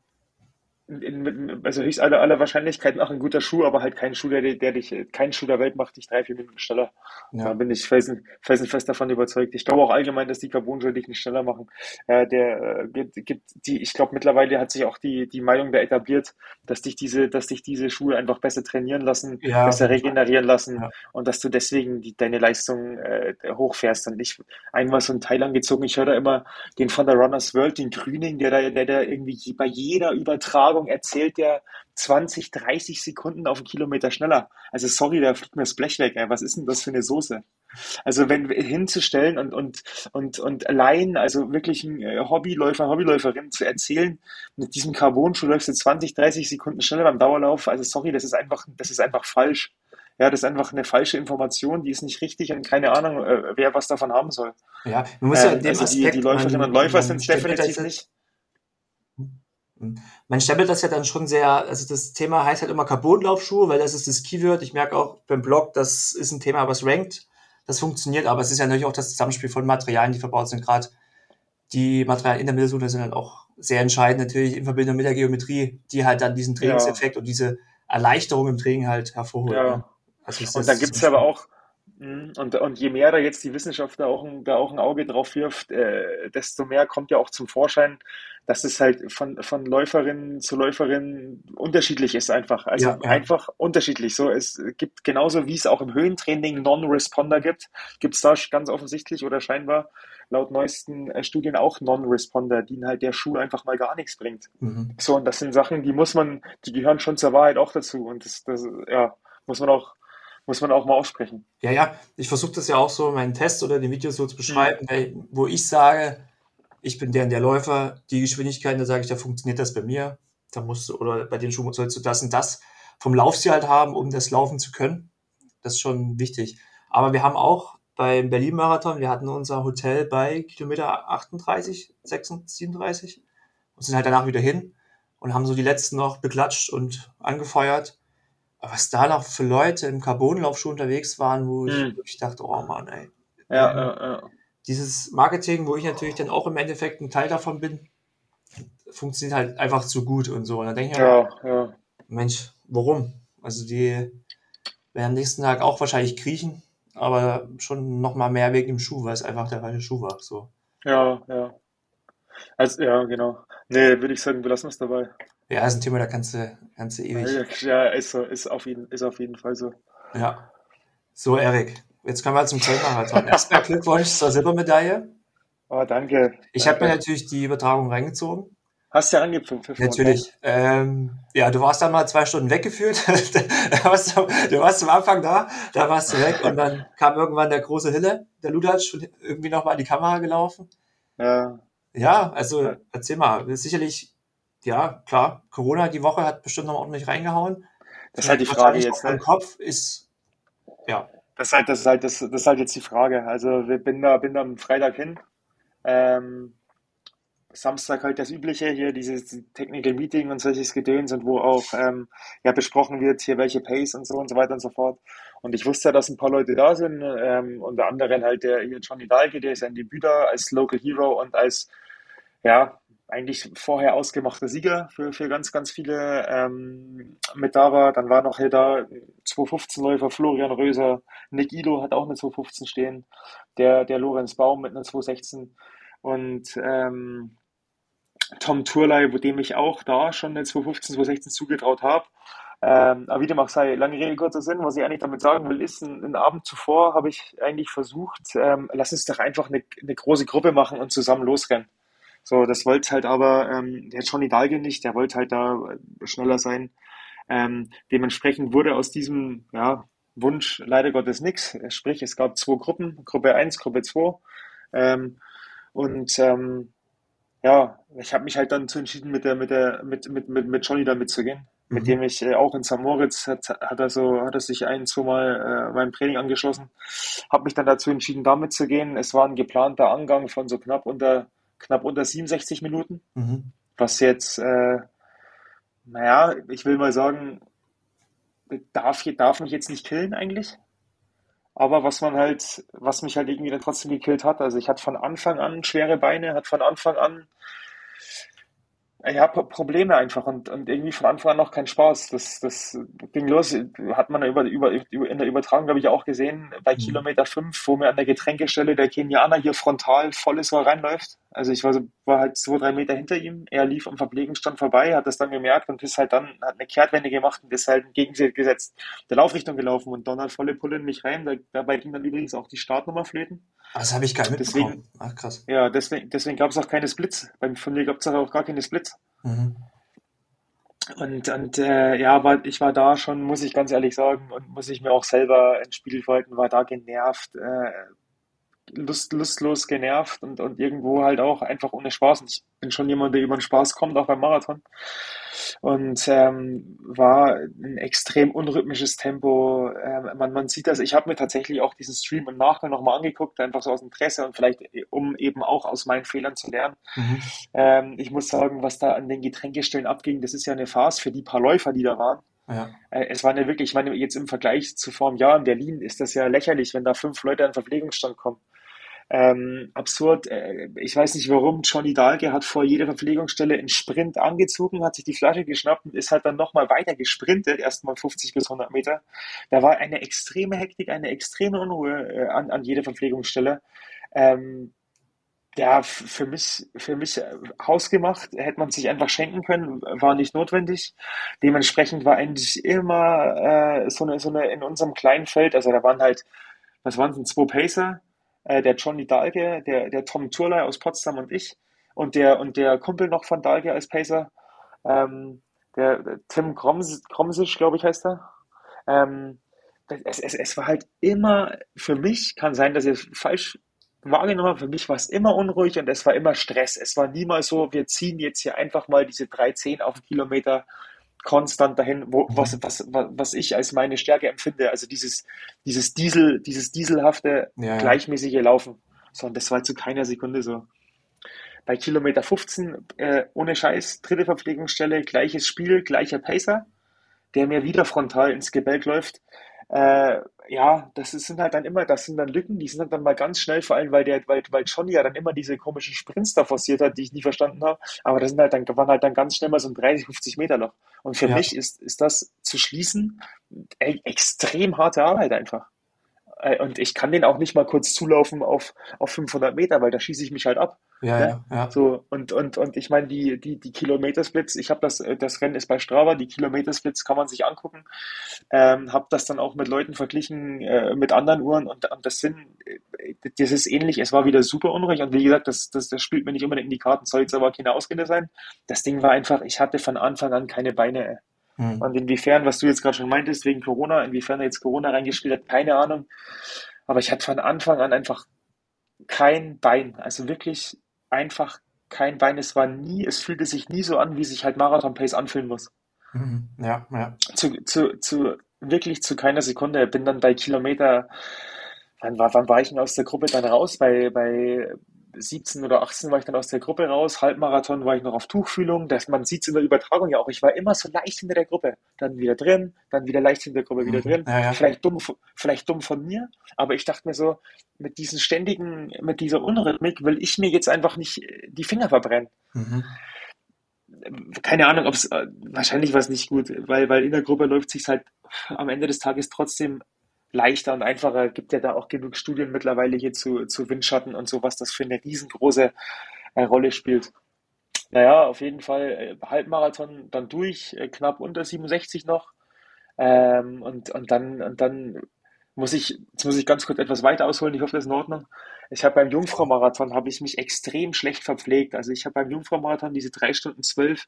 in, also höchst aller, aller Wahrscheinlichkeit nach ein guter Schuh, aber halt kein Schuh, der, der dich, kein Schuh der Welt macht dich drei, vier Minuten schneller. Ja. Da bin ich felsenfest davon überzeugt. Ich glaube auch allgemein, dass die Carbon-Schuhe dich nicht schneller machen. Äh, der äh, gibt, gibt die, ich glaube mittlerweile hat sich auch die, die Meinung da etabliert, dass dich diese, dass dich diese Schuhe einfach besser trainieren lassen, ja. besser regenerieren lassen ja. und dass du deswegen die, deine Leistung äh, hochfährst. Und ich einmal so ein Teil angezogen, ich höre da immer den von der Runners World, den Grüning, der da, der da irgendwie bei jeder Übertragung erzählt, der 20, 30 Sekunden auf einen Kilometer schneller. Also sorry, da fliegt mir das Blech weg. Ey. Was ist denn das für eine Soße? Also wenn hinzustellen und und und und allein, also wirklich ein äh, Hobbyläufer, Hobbyläuferin zu erzählen, mit diesem Carbon-Schuh läufst du 20, 30 Sekunden schneller beim Dauerlauf. Also sorry, das ist einfach, das ist einfach falsch. Ja, das ist einfach eine falsche Information, die ist nicht richtig und keine Ahnung, äh, wer was davon haben soll. Ja, man muss ja ähm, also Aspekt, die, die Läuferinnen und Läufer sind definitiv nicht. Man stempelt das ja dann schon sehr, also das Thema heißt halt immer Carbonlaufschuhe, weil das ist das Keyword. Ich merke auch beim Blog, das ist ein Thema, was rankt. Das funktioniert, aber es ist ja natürlich auch das Zusammenspiel von Materialien, die verbaut sind. Gerade die Materialien in der Mittelsohle sind halt auch sehr entscheidend, natürlich in Verbindung mit der Geometrie, die halt dann diesen Trainingseffekt ja. und diese Erleichterung im Training halt hervorholen. Ja. Also und dann gibt es aber auch, und, und je mehr da jetzt die Wissenschaft da auch ein, da auch ein Auge drauf wirft, äh, desto mehr kommt ja auch zum Vorschein, dass es halt von, von Läuferin zu Läuferin unterschiedlich ist einfach. Also ja, ja. einfach unterschiedlich. So, es gibt genauso wie es auch im Höhentraining Non-Responder gibt, gibt es da ganz offensichtlich oder scheinbar laut neuesten äh, Studien auch Non-Responder, denen halt der Schuh einfach mal gar nichts bringt. Mhm. So, und das sind Sachen, die muss man, die gehören schon zur Wahrheit auch dazu. Und das, das ja, muss man auch muss man auch mal aussprechen. Ja, ja, ich versuche das ja auch so in meinen Tests oder den Videos so zu beschreiben, mhm. wo ich sage, ich bin der und der Läufer, die Geschwindigkeit, da sage ich, da funktioniert das bei mir. Da musst du, oder bei den Schuhen sollst du das und das vom Laufstil halt haben, um das laufen zu können. Das ist schon wichtig. Aber wir haben auch beim Berlin-Marathon, wir hatten unser Hotel bei Kilometer 38, 36, 37 und sind halt danach wieder hin und haben so die letzten noch beklatscht und angefeuert. Was da noch für Leute im Carbonlaufschuh unterwegs waren, wo ich hm. wirklich dachte, oh Mann, ey. Ja, ja, ja dieses Marketing, wo ich natürlich dann auch im Endeffekt ein Teil davon bin, funktioniert halt einfach zu gut und so. Und dann denke ich ja, ja. Mensch, warum? Also die werden am nächsten Tag auch wahrscheinlich kriechen, aber schon noch mal mehr wegen dem Schuh, weil es einfach der falsche Schuh war. So. Ja, ja. Also, ja, genau. Nee, würde ich sagen, wir lassen es dabei. Ja, ist ein Thema, da kannst du, kannst du ewig. Ja, ist so, ist auf jeden, ist auf jeden Fall so. Ja. So, Erik, Jetzt kommen wir zum Zeitmarathon. Erstmal Glückwunsch zur Silbermedaille. Oh, danke. Ich habe mir natürlich die Übertragung reingezogen. Hast du ja angepfiffen. Natürlich. Ähm, ja, du warst dann mal zwei Stunden weggeführt. du, warst, du warst zum Anfang da, da warst du weg und dann kam irgendwann der große Hille, der Ludatsch, irgendwie nochmal in die Kamera gelaufen. Ja. Ja, also erzähl mal. Sicherlich, ja, klar, Corona die Woche hat bestimmt noch ordentlich reingehauen. Das ist halt die Frage jetzt. Ne? Kopf ist, ja, das ist halt, das ist halt, das, das halt jetzt die Frage. Also wir bin da, bin da am Freitag hin. Ähm, Samstag halt das Übliche hier, dieses Technical Meeting und solches Gedöns und wo auch ähm, ja, besprochen wird, hier welche Pace und so und so weiter und so fort. Und ich wusste ja, dass ein paar Leute da sind, ähm, unter anderem halt der hier Johnny Dahlke, der ist ein Debüt da als Local Hero und als ja, eigentlich vorher ausgemachter Sieger für, für ganz, ganz viele ähm, mit da war. Dann war noch hier da 215-Läufer Florian Röser, Nick Ilo hat auch eine 215 stehen, der, der Lorenz Baum mit einer 216 und ähm, Tom Turley, wo dem ich auch da schon eine 215, 216 zugetraut habe. Ähm, aber wie dem auch sei, lange Rede, kurzer Sinn, was ich eigentlich damit sagen will, ist, einen Abend zuvor habe ich eigentlich versucht, ähm, lass uns doch einfach eine, eine große Gruppe machen und zusammen losrennen. So, das wollte halt aber ähm, der Johnny Dahlgren nicht, der wollte halt da schneller sein. Ähm, dementsprechend wurde aus diesem ja, Wunsch leider Gottes nichts. Sprich, es gab zwei Gruppen, Gruppe 1, Gruppe 2. Ähm, und ähm, ja, ich habe mich halt dann zu entschieden, mit der, mit der, mit, mit, mit, mit Johnny da mitzugehen. Mhm. Mit dem ich äh, auch in St. Moritz hat, hat er so, hat er sich ein, zwei Mal äh, meinem Training angeschlossen. Habe mich dann dazu entschieden, da mitzugehen. Es war ein geplanter Angang von so knapp unter knapp unter 67 Minuten, mhm. was jetzt, äh, naja, ich will mal sagen, darf, darf mich jetzt nicht killen eigentlich. Aber was man halt, was mich halt irgendwie dann trotzdem gekillt hat, also ich hatte von Anfang an schwere Beine, hat von Anfang an Ja, Probleme einfach und, und irgendwie von Anfang an noch kein Spaß. Das, das ging los, hat man über, über, in der Übertragung, glaube ich, auch gesehen, bei Mhm. Kilometer 5, wo mir an der Getränkestelle der Kenianer hier frontal volles Rohr reinläuft. Also ich war, so, war halt zwei, drei Meter hinter ihm. Er lief am Verpflegungsstand vorbei, hat das dann gemerkt und ist halt dann, hat eine Kehrtwende gemacht und ist halt entgegengesetzt der Laufrichtung gelaufen und donnert volle Pulle in mich rein. Da, dabei ging dann übrigens auch die Startnummer flöten. Ah, Das habe ich gar nicht Deswegen, mitbekommen. Ach, krass. ja, deswegen, deswegen gab es auch keine Splits. Beim, von mir gab es auch gar keine Splits. Mhm. Und, und äh, ja, aber ich war da schon, muss ich ganz ehrlich sagen, und muss ich mir auch selber ins Spiel halten, war da genervt, äh, lust, lustlos genervt und, und irgendwo halt auch einfach ohne Spaß. Und ich bin schon jemand, der über den Spaß kommt, auch beim Marathon. Und ähm, war ein extrem unrhythmisches Tempo. Ähm, man, man sieht das, ich habe mir tatsächlich auch diesen Stream im Nachgang nochmal angeguckt, einfach so aus Interesse und vielleicht, äh, um eben auch aus meinen Fehlern zu lernen. Mhm. Ähm, ich muss sagen, was da an den Getränkestellen abging, das ist ja eine Farce für die paar Läufer, die da waren. Ja. Äh, es waren ja wirklich, ich meine, jetzt im Vergleich zu vor einem Jahr in Berlin ist das ja lächerlich, wenn da fünf Leute an den Verpflegungsstand kommen. Ähm, absurd. Äh, ich weiß nicht warum. Johnny Dahlke hat vor jeder Verpflegungsstelle einen Sprint angezogen, hat sich die Flasche geschnappt und ist halt dann nochmal weiter gesprintet, erstmal 50 bis 100 Meter. Da war eine extreme Hektik, eine extreme Unruhe äh, an, an jeder Verpflegungsstelle. Ähm, ja, für mich, für mich äh, hausgemacht, hätte man sich einfach schenken können, war nicht notwendig. Dementsprechend war eigentlich immer äh, so eine, so eine in unserem kleinen Feld, also da waren halt, was waren es zwei Pacer, äh, der Johnny Dahlke, der, der Tom Turley aus Potsdam und ich und der und der Kumpel noch von Dahlke als Pacer, ähm, der, der Tim Groms, Gromsisch, glaube ich, heißt er. Ähm, es, es, es war halt immer, für mich, kann sein, dass ich es falsch wahrgenommen habe, für mich war es immer unruhig und es war immer Stress. Es war niemals so, wir ziehen jetzt hier einfach mal diese 3,10 auf den Kilometer konstant dahin, wo, was, Mhm. was, was, was ich als meine Stärke empfinde. Also dieses, dieses Diesel, dieses dieselhafte, Ja, ja. gleichmäßige Laufen. So, und das war zu keiner Sekunde so. Bei Kilometer 15, äh, ohne Scheiß, dritte Verpflegungsstelle, gleiches Spiel, gleicher Pacer, der mir wieder frontal ins Gebälk läuft. Äh, ja, das ist, sind halt dann immer, das sind dann Lücken, die sind dann mal ganz schnell, vor allem weil der, weil, weil Johnny ja dann immer diese komischen Sprints da forciert hat, die ich nie verstanden habe. Aber das sind halt dann, waren halt dann ganz schnell mal so ein 30, 50 Meter Loch. Und für Ja. mich ist, ist das zu schließen ey, extrem harte Arbeit einfach. Äh, Und ich kann den auch nicht mal kurz zulaufen auf, auf 500 Meter, weil da schieße ich mich halt ab. Ja, Ne? ja, ja. So, und, und, und ich meine, die, die, die Kilometersplits, ich habe das, äh, das Rennen ist bei Strava, die Kilometersplits kann man sich angucken. Ähm, habe das dann auch mit Leuten verglichen, äh, mit anderen Uhren und, und das sind, äh, das ist ähnlich, es war wieder super unruhig und wie gesagt, das, das, das spielt mir nicht unbedingt in die Karten, soll jetzt aber keine Ausrede sein. Das Ding war einfach, ich hatte von Anfang an keine Beine. Mhm. Und inwiefern, was du jetzt gerade schon meintest, wegen Corona, inwiefern da jetzt Corona reingespielt hat, keine Ahnung. Aber ich hatte von Anfang an einfach kein Bein. Also wirklich einfach kein Bein. Es war nie, es fühlte sich nie so an, wie sich halt Marathon Pace anfühlen muss. Mhm. Ja, ja. Zu, zu, zu, wirklich zu keiner Sekunde. Bin dann bei Kilometer, wann war, wann war ich denn aus der Gruppe dann raus? Bei, bei 17 oder 18 war ich dann aus der Gruppe raus. Halbmarathon war ich noch auf Tuchfühlung. Das, man sieht es in der Übertragung ja auch. Ich war immer so leicht hinter der Gruppe. Dann wieder drin, dann wieder leicht hinter der Gruppe, wieder Mhm. drin. Ja, ja. Vielleicht dumm, vielleicht dumm von mir, aber ich dachte mir so, mit diesen ständigen, mit dieser Unrhythmik will ich mir jetzt einfach nicht die Finger verbrennen. Mhm. Keine Ahnung, ob es, äh, wahrscheinlich war es nicht gut, weil, weil in der Gruppe läuft sich halt am Ende des Tages trotzdem leichter und einfacher. Gibt ja da auch genug Studien mittlerweile hier zu, zu Windschatten und so, was das für eine riesengroße äh, Rolle spielt. Naja, auf jeden Fall äh, Halbmarathon dann durch, äh, knapp unter 67 noch. Ähm, und, und dann, und dann muss ich, jetzt muss ich ganz kurz etwas weiter ausholen. Ich hoffe, das ist in Ordnung. Ich habe beim Jungfrau-Marathon habe ich mich extrem schlecht verpflegt. Also ich habe beim Jungfrau-Marathon diese drei Stunden zwölf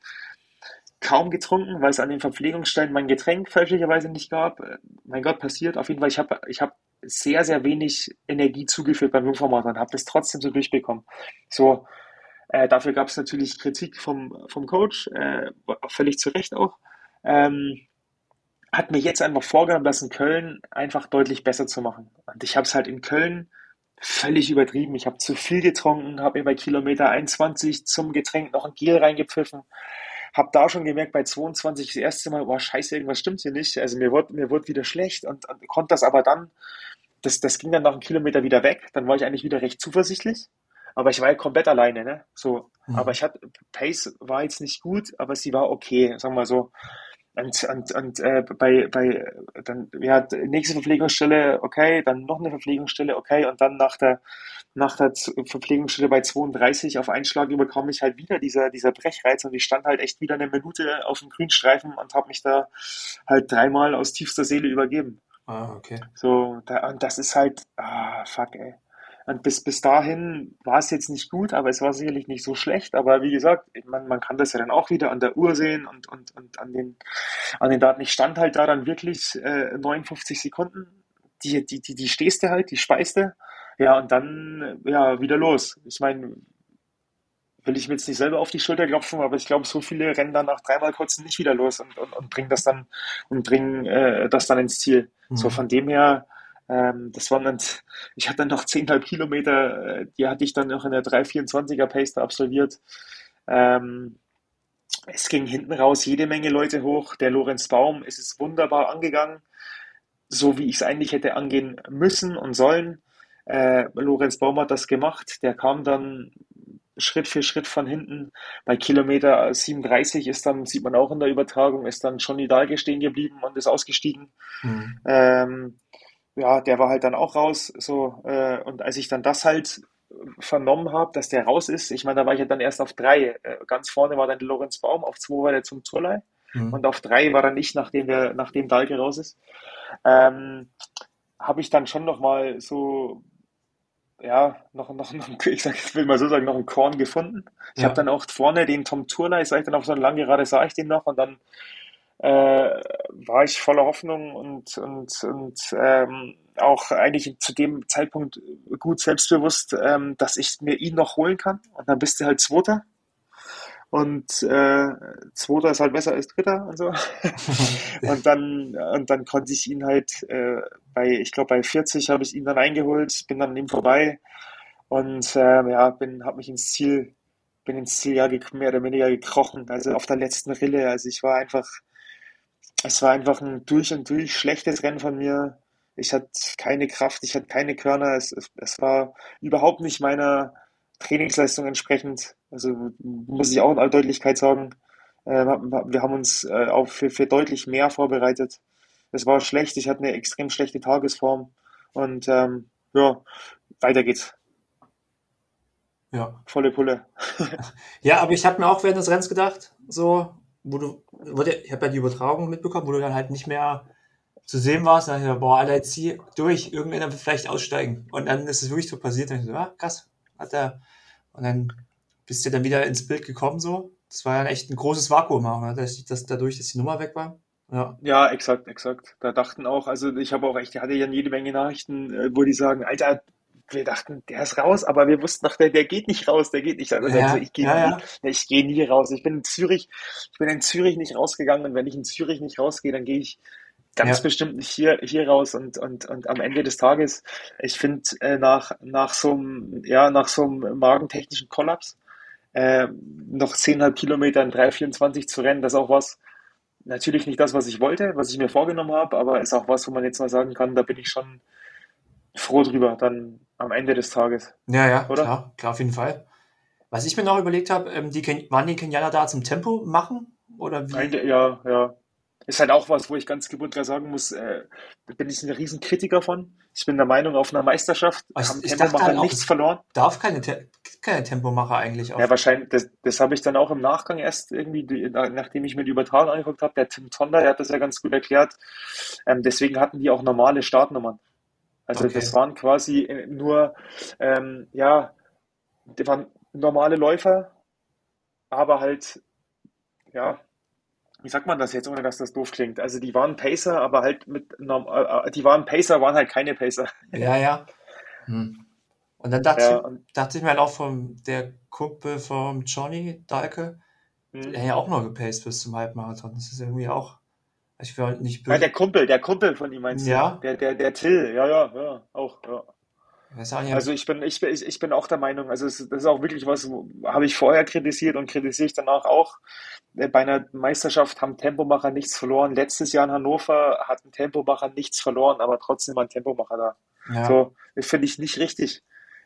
kaum getrunken, weil es an den Verpflegungsstellen mein Getränk fälschlicherweise nicht gab. Äh, Mein Gott, passiert. Auf jeden Fall, ich habe ich hab sehr, sehr wenig Energie zugeführt beim Jungfrau-Marathon, habe das trotzdem so durchbekommen. So, äh, dafür gab es natürlich Kritik vom, vom Coach, äh, völlig zu Recht auch. Ähm, hat mir jetzt einfach vorgenommen, das in Köln einfach deutlich besser zu machen. Und ich habe es halt in Köln völlig übertrieben. Ich habe zu viel getrunken, habe mir bei Kilometer 21 zum Getränk noch ein Gel reingepfiffen. Habe da schon gemerkt, bei 22 das erste Mal, boah, scheiße, irgendwas stimmt hier nicht. Also mir wurde, mir wurde wieder schlecht und, und konnte das aber dann, das, das ging dann nach einem Kilometer wieder weg. Dann war ich eigentlich wieder recht zuversichtlich. aber ich war ja komplett alleine, ne? So, aber Mhm. ich hatte, Pace war jetzt nicht gut, aber sie war okay, sagen wir so. Und, und, und äh, bei, bei dann, ja, nächste Verpflegungsstelle, okay, dann noch eine Verpflegungsstelle, okay, und dann nach der, nach der Verpflegungsstelle bei 32 auf einen Schlag überkam mich halt wieder dieser, dieser Brechreiz und ich stand halt echt wieder eine Minute auf dem Grünstreifen und habe mich da halt dreimal aus tiefster Seele übergeben. Ah, okay. So, da, und das ist halt, ah, fuck, ey. Und bis, bis dahin war es jetzt nicht gut, aber es war sicherlich nicht so schlecht. Aber wie gesagt, man, man kann das ja dann auch wieder an der Uhr sehen und, und, und an den, an den Daten. Ich stand halt da dann wirklich äh, 59 Sekunden. Die, die, die, die stehst du halt, die speist du. Ja, und dann, ja, wieder los. Ich meine, will ich mir jetzt nicht selber auf die Schulter klopfen, aber ich glaube, so viele rennen dann nach dreimal kurzen nicht wieder los und, und, und bringen das dann und bringen äh, das dann ins Ziel. So Mhm. von dem her, ähm, das waren dann, ich hatte dann noch 10,5 Kilometer, äh, die hatte ich dann noch in der 3,24er Pace absolviert. Ähm, es ging hinten raus jede Menge Leute hoch. Der Lorenz Baum ist es wunderbar angegangen, so wie ich es eigentlich hätte angehen müssen und sollen. Äh, Lorenz Baum hat das gemacht. Der kam dann Schritt für Schritt von hinten. Bei Kilometer 37 ist dann, sieht man auch in der Übertragung, ist dann Johnny Dahlke stehen geblieben und ist ausgestiegen. Mhm. Ähm, ja, der war halt dann auch raus. So, äh, und als ich dann das halt vernommen habe, dass der raus ist, ich meine, da war ich ja dann erst auf drei. Äh, ganz vorne war dann Lorenz Baum, auf zwei war der zum Zurlei und Mhm. auf drei war er nicht, nachdem der, nachdem Dahlke raus ist. Ähm, habe ich dann schon noch mal so ja, noch, noch, noch, ich sag, ich will mal so sagen, noch ein Korn gefunden. Ich habe Ja. dann auch vorne den Tom Turley, sag ich dann auf so eine lange Gerade, sah ich den noch und dann äh, war ich voller Hoffnung und, und, und ähm, auch eigentlich zu dem Zeitpunkt gut selbstbewusst, ähm, dass ich mir ihn noch holen kann. Und dann bist du halt Zweiter. Und äh, Zweiter ist halt besser als Dritter und so. Und dann, und dann konnte ich ihn halt äh, bei, ich glaube bei 40 habe ich ihn dann eingeholt, bin dann an ihm vorbei und ähm, ja, bin, habe mich ins Ziel, bin ins Ziel ja mehr oder weniger gekrochen. Also auf der letzten Rille. Also ich war einfach, es war einfach ein durch und durch schlechtes Rennen von mir. Ich hatte keine Kraft, ich hatte keine Körner. Es, es, es war überhaupt nicht meiner Trainingsleistung entsprechend. Also muss ich auch in aller Deutlichkeit sagen. Äh, wir haben uns äh, auch für, für deutlich mehr vorbereitet. Es war schlecht, ich hatte eine extrem schlechte Tagesform. Und ähm, ja, weiter geht's. Ja. Volle Pulle. Ja, aber ich habe mir auch während des Rennens gedacht, so, wo du, ich habe ja die Übertragung mitbekommen, wo du dann halt nicht mehr zu sehen warst, dann dachte ich, mir, boah, Alter, jetzt zieh durch, irgendwann wird vielleicht aussteigen. Und dann ist es wirklich so passiert, dann ich so, ah, krass, hat er. Und dann bist du dann wieder ins Bild gekommen, so. Das war ja echt ein großes Vakuum auch, ne? dass, dass dadurch, dass die Nummer weg war. Ja, Ja, exakt, exakt. Da dachten auch, also ich habe auch echt, ich hatte ja jede Menge Nachrichten, äh, wo die sagen, Alter, wir dachten, der ist raus, aber wir wussten doch, der, der geht nicht raus, der geht nicht. Also ja, ich gehe ja, nie, ja, ich gehe nie raus. Ich bin in Zürich, ich bin in Zürich nicht rausgegangen und wenn ich in Zürich nicht rausgehe, dann gehe ich ganz ja, bestimmt nicht hier, hier raus und, und, und am Ende des Tages, ich finde, äh, nach, nach so einem, ja, nach so einem magentechnischen Kollaps, äh, noch 10,5 Kilometer in 3,24 zu rennen, das ist auch was, natürlich nicht das, was ich wollte, was ich mir vorgenommen habe, aber ist auch was, wo man jetzt mal sagen kann, da bin ich schon froh drüber, dann am Ende des Tages, ja, ja, oder? klar, klar, auf jeden Fall. Was ich mir noch überlegt habe, ähm, die Ken waren die Kenianer da zum Tempo machen? Oder wie? Ein- Ja, ja. Ist halt auch was, wo ich ganz gebunden sagen muss, äh, bin ich ein riesen Kritiker von. Ich bin der Meinung, auf einer Meisterschaft Aber haben Tempomacher auch, nichts verloren. darf keine, Te keine Tempomacher eigentlich Ja, auf. wahrscheinlich, das, das habe ich dann auch im Nachgang erst irgendwie, nachdem ich mir die Übertragung angeguckt habe, der Tim Tonder, der hat das ja ganz gut erklärt. Ähm, deswegen hatten die auch normale Startnummern. Also Okay. das waren quasi äh, nur, ähm, ja, die waren normale Läufer, aber halt, ja, wie sagt man das jetzt, ohne dass das doof klingt? Also die waren Pacer, aber halt mit, norm- äh, äh, die waren Pacer, waren halt keine Pacer. Ja, ja. Hm. Und dann dachte Ja, ich, und, dachte ich mir halt auch vom der Kumpel vom Johnny Dahlke, der hm. hat ja auch noch gepaced bis zum Halbmarathon. Das ist irgendwie auch, ich will nicht Ah, der böse. Kumpel, der Kumpel von ihm meinst du? Ja, Der, der, der Till, ja, ja, ja, auch, ja. Also ich bin, ich bin, ich, ich bin auch der Meinung, also es, das ist auch wirklich was, wo- habe ich vorher kritisiert und kritisiere ich danach auch. Äh, Bei einer Meisterschaft haben Tempomacher nichts verloren. Letztes Jahr in Hannover hat ein Tempomacher nichts verloren, aber trotzdem war ein Tempomacher da. Ja, So, das finde ich nicht richtig.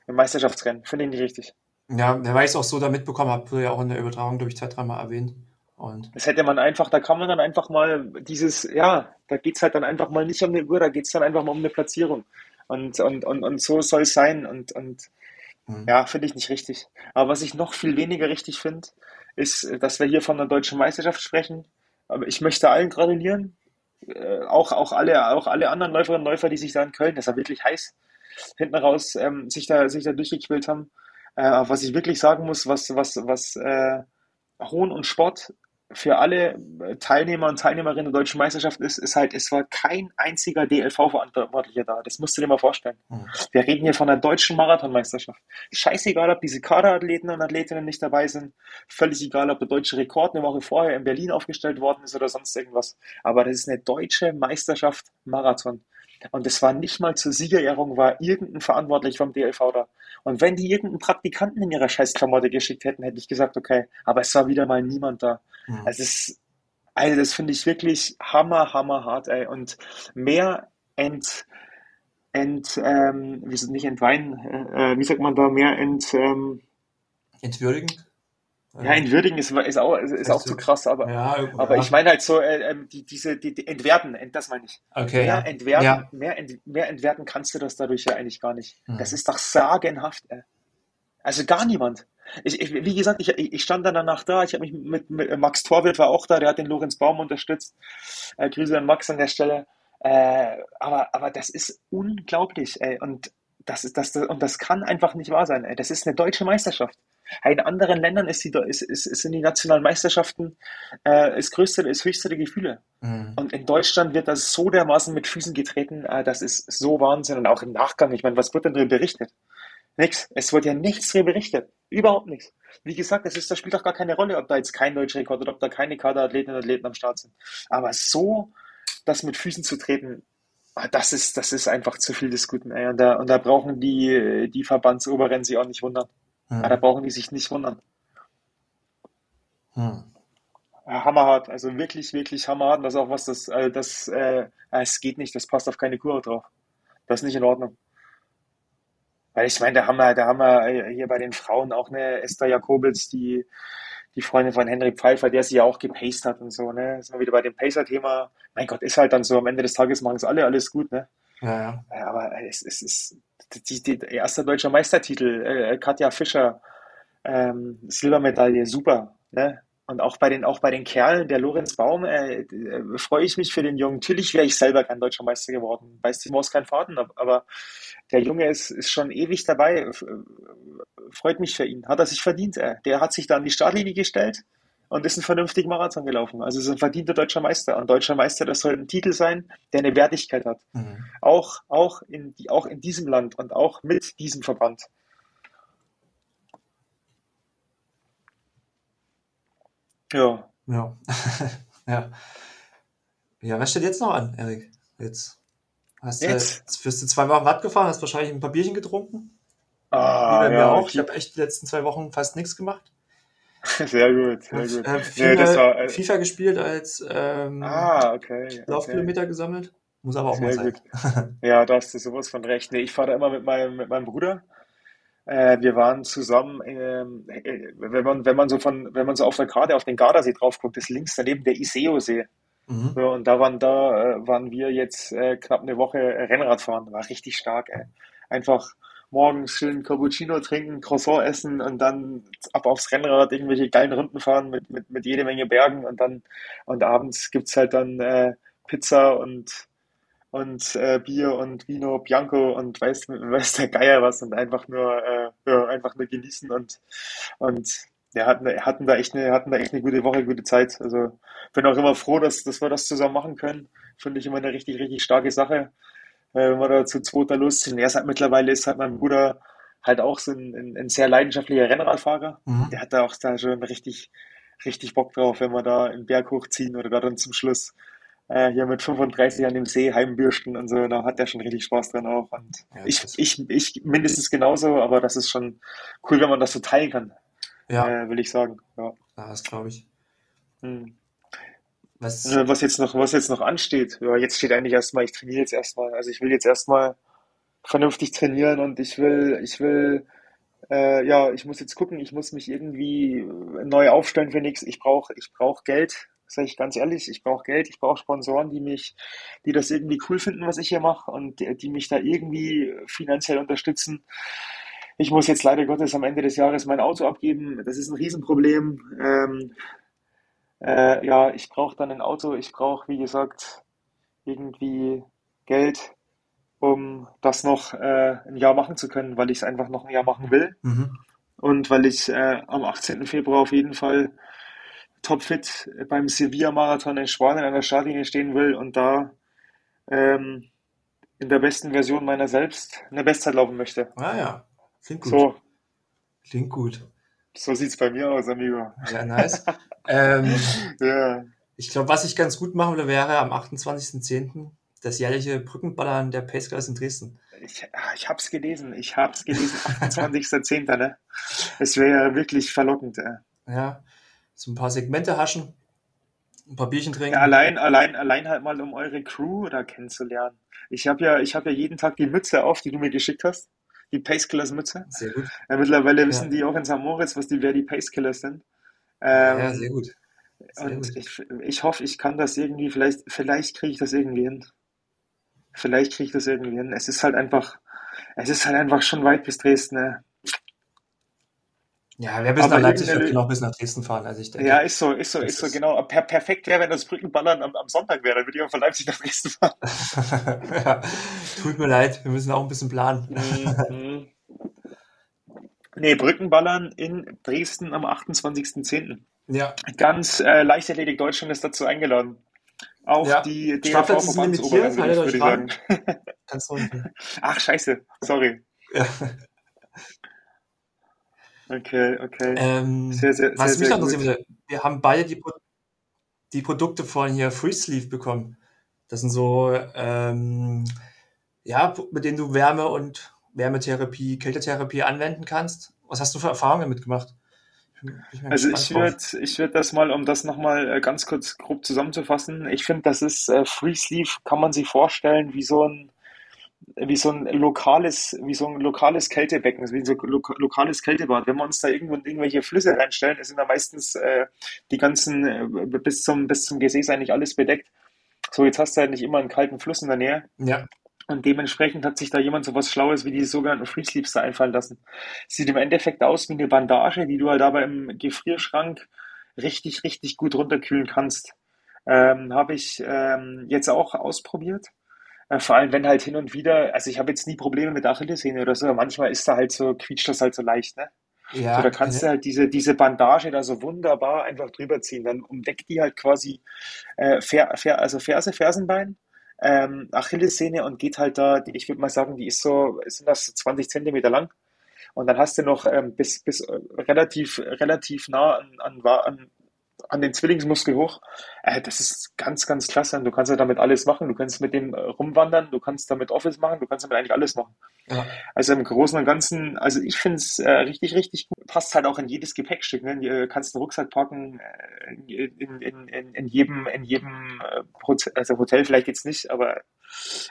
im Meisterschaftsrennen. Finde ich nicht richtig. Ja, wer weiß auch so da mitbekommen wurde ja auch in der Übertragung, glaube ich, zwei, dreimal erwähnt. Und Das hätte man einfach, da kann man dann einfach mal dieses, ja, da geht's halt dann einfach mal nicht um eine Uhr, da geht's dann einfach mal um eine Platzierung. Und, und, und, und so soll es sein. Und, und hm. ja, finde ich nicht richtig. Aber was ich noch viel weniger richtig finde, ist, dass wir hier von der deutschen Meisterschaft sprechen. Aber ich möchte allen gratulieren. Äh, auch, auch alle, auch alle anderen Läuferinnen und Läufer, die sich da in Köln, das war wirklich heiß, hinten raus, ähm, sich da, sich da durchgequält haben. Äh, was ich wirklich sagen muss, was, was, was äh, Hohn und Spott für alle Teilnehmer und Teilnehmerinnen der deutschen Meisterschaft ist, ist halt, es war kein einziger DLV-Verantwortlicher da. Das musst du dir mal vorstellen. Hm. Wir reden hier von der deutschen Marathonmeisterschaft. Scheißegal, ob diese Kaderathleten und Athletinnen nicht dabei sind. Völlig egal, ob der deutsche Rekord eine Woche vorher in Berlin aufgestellt worden ist oder sonst irgendwas. Aber das ist eine deutsche Meisterschaft Marathon. Und es war nicht mal zur Siegerehrung, war irgendein Verantwortlich vom DLV da. Und wenn die irgendeinen Praktikanten in ihrer Scheißklamotte geschickt hätten, hätte ich gesagt, okay. Aber es war wieder mal niemand da. Hm. Es ist, also das finde ich wirklich hammer, hammer hart, ey. Und mehr ent, ent, ähm, wie nicht entweinen, äh, äh, wie sagt man da, mehr ent, ähm, Entwürdigen? Ja, entwürdigen ist, ist auch, ist, ist auch zu krass, aber, Ja, aber ja. ich meine halt so, äh, ähm, die, diese, die, die entwerten, ent, das meine ich. Okay, Mehr ja. entwerten, mehr, ent, mehr entwerten kannst du das dadurch ja eigentlich gar nicht. Hm. Das ist doch sagenhaft, ey. Also gar niemand. Ich, ich, wie gesagt, ich, ich stand dann danach da, ich habe mich mit, mit Max Torwirt war auch da, der hat den Lorenz Baum unterstützt. Äh, Grüße an Max an der Stelle. Äh, aber, aber das ist unglaublich, ey. Und das ist das, und das kann einfach nicht wahr sein, ey. Das ist eine deutsche Meisterschaft. In anderen Ländern ist die, ist, ist, sind die nationalen Meisterschaften äh, das größte, das höchste der Gefühle. Hm. Und in Deutschland wird das so dermaßen mit Füßen getreten, äh, das ist so Wahnsinn. Und auch im Nachgang, ich meine, was wird denn darüber berichtet? Nix. Es wird ja nichts darüber berichtet. Überhaupt nichts. Wie gesagt, es ist, das spielt doch gar keine Rolle, ob da jetzt kein deutscher Rekord oder ob da keine Kaderathletinnen und Athleten am Start sind. Aber so, das mit Füßen zu treten, ah, das ist, das ist einfach zu viel des Guten, ey. Und da, und da brauchen die, die Verbandsoberen sich auch nicht wundern. Ah, da brauchen die sich nicht wundern. Ja, hammerhart, also wirklich, wirklich hammerhart. Und das ist auch was, das, äh, das, äh, es geht nicht, das passt auf keine Kur drauf. Das ist nicht in Ordnung. Weil ich meine, da haben wir, da haben wir äh, hier bei den Frauen auch eine Esther Jakobitz, die, die Freundin von Henrik Pfeiffer, der sie ja auch gepaced hat und so, ne? Sind wir wieder bei dem Pacer-Thema. Mein Gott, ist halt dann so, am Ende des Tages machen es alle alles gut, ne? Ja, ja. Aber es, es ist die, die, der erste deutsche Meistertitel, äh, Katja Fischer, ähm, Silbermedaille, super, ne? Und auch bei den, auch bei den Kerlen, der Lorenz Baum, äh, äh, freue ich mich für den Jungen. Natürlich wäre ich selber kein deutscher Meister geworden. Weiß die Maus kein Faden, ab- aber der Junge ist, ist schon ewig dabei. Äh, Freut mich für ihn. Hat er sich verdient. Äh. Der hat sich da an die Startlinie gestellt und ist einen vernünftigen Marathon gelaufen. Also ist ein verdienter deutscher Meister. Und deutscher Meister, das soll ein Titel sein, der eine Wertigkeit hat. Hm. Auch, auch in, auch in diesem Land und auch mit diesem Verband. Ja, Ja. ja. Ja, was steht jetzt noch an, Erik? Jetzt. Hast du, Jetzt? jetzt bist du zwei Wochen Rad gefahren, hast wahrscheinlich ein paar Bierchen getrunken. Ah, ja, auch. Ich habe echt die letzten zwei Wochen fast nichts gemacht. sehr gut, sehr Ich gut. habe Nee, das FIFA, war, äh, FIFA gespielt als ähm, ah, okay, okay. Laufkilometer gesammelt. Muss aber auch mal Sehr sein. gut. Ja, da hast du sowas von recht. Nee, ich fahre da immer mit meinem, mit meinem Bruder. Äh, wir waren zusammen, ähm, äh, wenn man, wenn man so von, wenn man so auf der Karte auf den Gardasee drauf guckt, ist links daneben der Iseo-See. Mhm. So, und da waren, da äh, waren wir jetzt äh, knapp eine Woche Rennrad fahren. War richtig stark, ey. Einfach morgens schön Cappuccino trinken, Croissant essen und dann ab aufs Rennrad irgendwelche geilen Runden fahren mit, mit, mit jede Menge Bergen und dann und abends gibt's halt dann äh, Pizza und und äh, Bier und Vino Bianco und weiß, weiß der Geier was und einfach nur äh, ja, einfach nur genießen und und ja, hatten, hatten da echt eine, hatten da echt eine gute Woche, gute Zeit. Also bin auch immer froh, dass, dass wir das zusammen machen können. Finde ich immer eine richtig, richtig starke Sache, äh, wenn wir da zu zweit da losziehen. Er ist halt mittlerweile ist halt mein Bruder halt auch so ein, ein, ein sehr leidenschaftlicher Rennradfahrer. Mhm. Der hat da auch da schon richtig, richtig Bock drauf, wenn wir da den Berg hochziehen oder da dann zum Schluss äh, hier mit 35 an dem See heimbürsten und so, da hat der schon richtig Spaß dran auch. Und Ja, ich, ich, ich mindestens genauso, aber das ist schon cool, wenn man das so teilen kann, Ja, äh, will ich sagen. Ja. ja das glaube ich. Hm. Was, Äh, Was jetzt noch, was jetzt noch ansteht, ja, jetzt steht eigentlich erstmal, ich trainiere jetzt erstmal. Also ich will jetzt erstmal vernünftig trainieren und ich will, ich will, äh, ja, ich muss jetzt gucken, ich muss mich irgendwie neu aufstellen für nichts. Ich brauche, ich brauche Geld, sage ich ganz ehrlich, ich brauche Geld, ich brauche Sponsoren, die mich, die das irgendwie cool finden, was ich hier mache und die, die mich da irgendwie finanziell unterstützen. Ich muss jetzt leider Gottes am Ende des Jahres mein Auto abgeben. Das ist ein Riesenproblem. Ähm, äh, ja, ich brauche dann ein Auto. Ich brauche, wie gesagt, irgendwie Geld, um das noch äh, ein Jahr machen zu können, weil ich es einfach noch ein Jahr machen will. Mhm. Und weil ich äh, am 18. Februar auf jeden Fall topfit beim Sevilla-Marathon in Spanien an der Startlinie stehen will und da ähm, in der besten Version meiner selbst eine Bestzeit laufen möchte. Ah ja, klingt gut. So, Klingt gut. So sieht's bei mir aus, amigo. Sehr nice. ähm, Ja, ich glaube, was ich ganz gut machen würde, wäre am 28.10. das jährliche Brückenballern der Pace Girls in Dresden. ich, ah, ich hab's gelesen, ich hab's gelesen, 28.10., ne? Es wäre ja wirklich verlockend. Äh. Ja, so ein paar Segmente haschen, ein paar Bierchen Ja, trinken. allein, allein, allein halt mal, um eure Crew da kennenzulernen. Ich habe ja, ich habe ja jeden Tag die Mütze auf, die du mir geschickt hast. Die Pacekillers Mütze. Sehr gut. Ja, mittlerweile Ja, wissen die auch in St. Moritz, was die, wer die Pacekillers sind. ja, sehr Ähm, gut. Sehr und gut. ich, ich hoffe, ich kann das irgendwie, vielleicht, vielleicht kriege ich das irgendwie hin. Vielleicht kriege ich das irgendwie hin. Es ist halt einfach, es ist halt einfach schon weit bis Dresden. Ne? Ja, wer bis nach Leipzig wird, kann auch bis nach Dresden fahren. Also ich ja, denke, ist so, ist so, ist so, genau. Per perfekt wäre, wenn das Brückenballern am, am Sonntag wäre, dann würde ich auch von Leipzig nach Dresden fahren. ja, tut mir leid, wir müssen auch ein bisschen planen. Mhm. Nee, Brückenballern in Dresden am 28.10. Ja, Ganz äh, Leichtathletik Deutschland ist dazu eingeladen. Auch ja. die DLV-Verbandsoberin, würde ich, sagen. Du unten. Ach, scheiße. Sorry. Ja. Okay, okay. Ähm, Sehr, sehr, sehr, was mich sehr noch interessieren gut. würde, wir haben beide die, Pro die Produkte von hier Free Sleeve bekommen. Das sind so, ähm, ja, mit denen du Wärme und Wärmetherapie, Kältetherapie anwenden kannst. Was hast du für Erfahrungen damit gemacht? Ich Also ich würde ich würd das mal, um das nochmal äh, ganz kurz grob zusammenzufassen, ich finde, das ist äh, Free Sleeve, kann man sich vorstellen, wie so ein wie so ein lokales, wie so ein lokales Kältebecken, wie so ein lo lokales Kältebad. Wenn wir uns da irgendwo in irgendwelche Flüsse reinstellen, sind da meistens äh, die ganzen, äh, bis zum, bis zum Gesäß eigentlich alles bedeckt. So, jetzt hast du halt nicht immer einen kalten Fluss in der Nähe. Ja, Und dementsprechend hat sich da jemand so was Schlaues wie die sogenannten Free da einfallen lassen. Sieht im Endeffekt aus wie eine Bandage, die du halt aber im Gefrierschrank richtig, richtig gut runterkühlen kannst. Ähm, habe ich ähm, jetzt auch ausprobiert. Äh, vor allem, wenn halt hin und wieder, also ich habe jetzt nie Probleme mit Achillessehne oder so, aber manchmal ist da halt so, quietscht das halt so leicht, ne? So, da ja, kannst du halt diese, diese Bandage da so wunderbar einfach drüber ziehen. Dann umdeckt die halt quasi äh, Fer, Fer, also Ferse, Fersenbein, ähm, Achillessehne und geht halt da, ich würde mal sagen, die ist so, sind das so 20 Zentimeter lang. Und dann hast du noch ähm, bis, bis äh, relativ, relativ nah an, an, an, an den Zwillingsmuskel hoch. Äh, das ist ganz, ganz klasse. Und du kannst ja damit alles machen. Du kannst mit dem äh, rumwandern, du kannst damit Office machen, du kannst damit eigentlich alles machen. ja, Also im Großen und Ganzen, also ich finde es äh, richtig, richtig gut. Passt halt auch in jedes Gepäckstück. Ne? Du kannst einen Rucksack packen, äh, in, in, in, in jedem, in jedem äh, Hotel, also Hotel vielleicht jetzt nicht, aber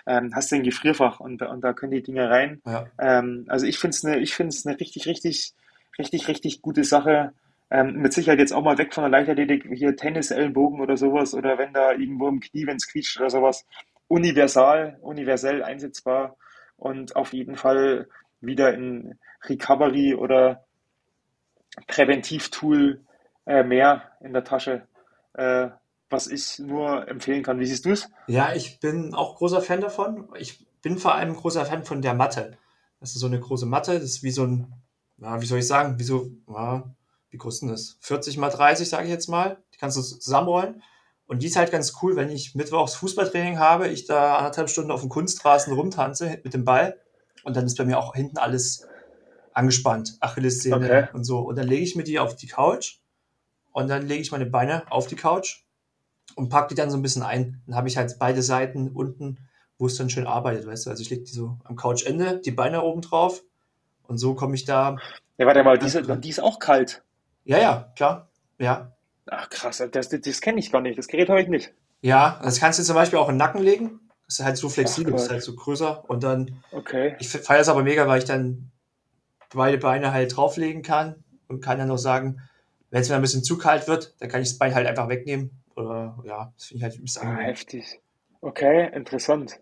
ähm, hast du ein Gefrierfach und, und da können die Dinge rein. ja. Ähm, also ich finde es eine, ich finde es eine richtig, richtig, richtig, richtig gute Sache. Ähm, mit Sicherheit jetzt auch mal weg von der Leichtathletik, hier Tennis, Ellenbogen oder sowas, oder wenn da irgendwo im Knie, wenn es quietscht oder sowas. Universal, universell einsetzbar und auf jeden Fall wieder in Recovery oder Präventivtool äh, mehr in der Tasche, äh, was ich nur empfehlen kann. Wie siehst du es? Ja, ich bin auch großer Fan davon. Ich bin vor allem großer Fan von der Matte. Das ist so eine große Matte, das ist wie so ein, ja, wie soll ich sagen, wie so, ja, wie groß ist denn das? 40 mal 30, sage ich jetzt mal. Die kannst du zusammenrollen. Und die ist halt ganz cool, wenn ich mittwochs Fußballtraining habe, ich da anderthalb Stunden auf dem Kunstrasen rumtanze mit dem Ball und dann ist bei mir auch hinten alles angespannt, Achillessehne Okay. und so. Und dann lege ich mir die auf die Couch und dann lege ich meine Beine auf die Couch und packe die dann so ein bisschen ein. Dann habe ich halt beide Seiten unten, wo es dann schön arbeitet, weißt du. Also ich lege die so am Couchende, die Beine oben drauf und so komme ich da Ja, warte mal, gut an. die ist auch kalt. Ja, ja, klar. Ja. Ach krass, das, das, das kenne ich gar nicht. Das Gerät habe ich nicht. Ja, das kannst du zum Beispiel auch in den Nacken legen. Es ist halt so flexibel, Ach ist halt so größer und dann, Okay. ich feiere es aber mega, weil ich dann beide Beine halt drauflegen kann und kann dann noch sagen, wenn es mir ein bisschen zu kalt wird, dann kann ich das Bein halt einfach wegnehmen. Oder ja, das finde ich halt ein bisschen Ah, angenehm. heftig. Okay, interessant.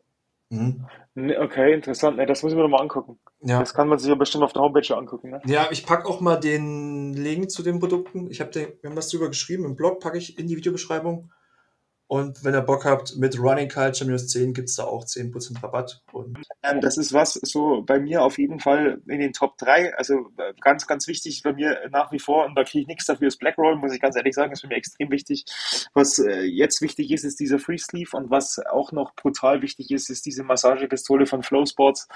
Mhm. Ne, Okay, interessant. Ne, das muss ich mir noch mal angucken. Ja. Das kann man sich ja bestimmt auf der Homepage angucken, ne? Ja, ich packe auch mal den Link zu den Produkten. Ich habe den, wir haben was drüber geschrieben im Blog, packe ich in die Videobeschreibung. Und wenn ihr Bock habt, mit Running Culture minus 10 gibt es da auch 10% Rabatt. Ähm, das ist was so bei mir auf jeden Fall in den Top 3. Also äh, ganz, ganz wichtig bei mir nach wie vor, und da kriege ich nichts dafür, ist Black Roll, muss ich ganz ehrlich sagen, ist für mich extrem wichtig. Was äh, jetzt wichtig ist, ist dieser Free Sleeve und was auch noch brutal wichtig ist, ist diese Massagepistole von Flow Sports,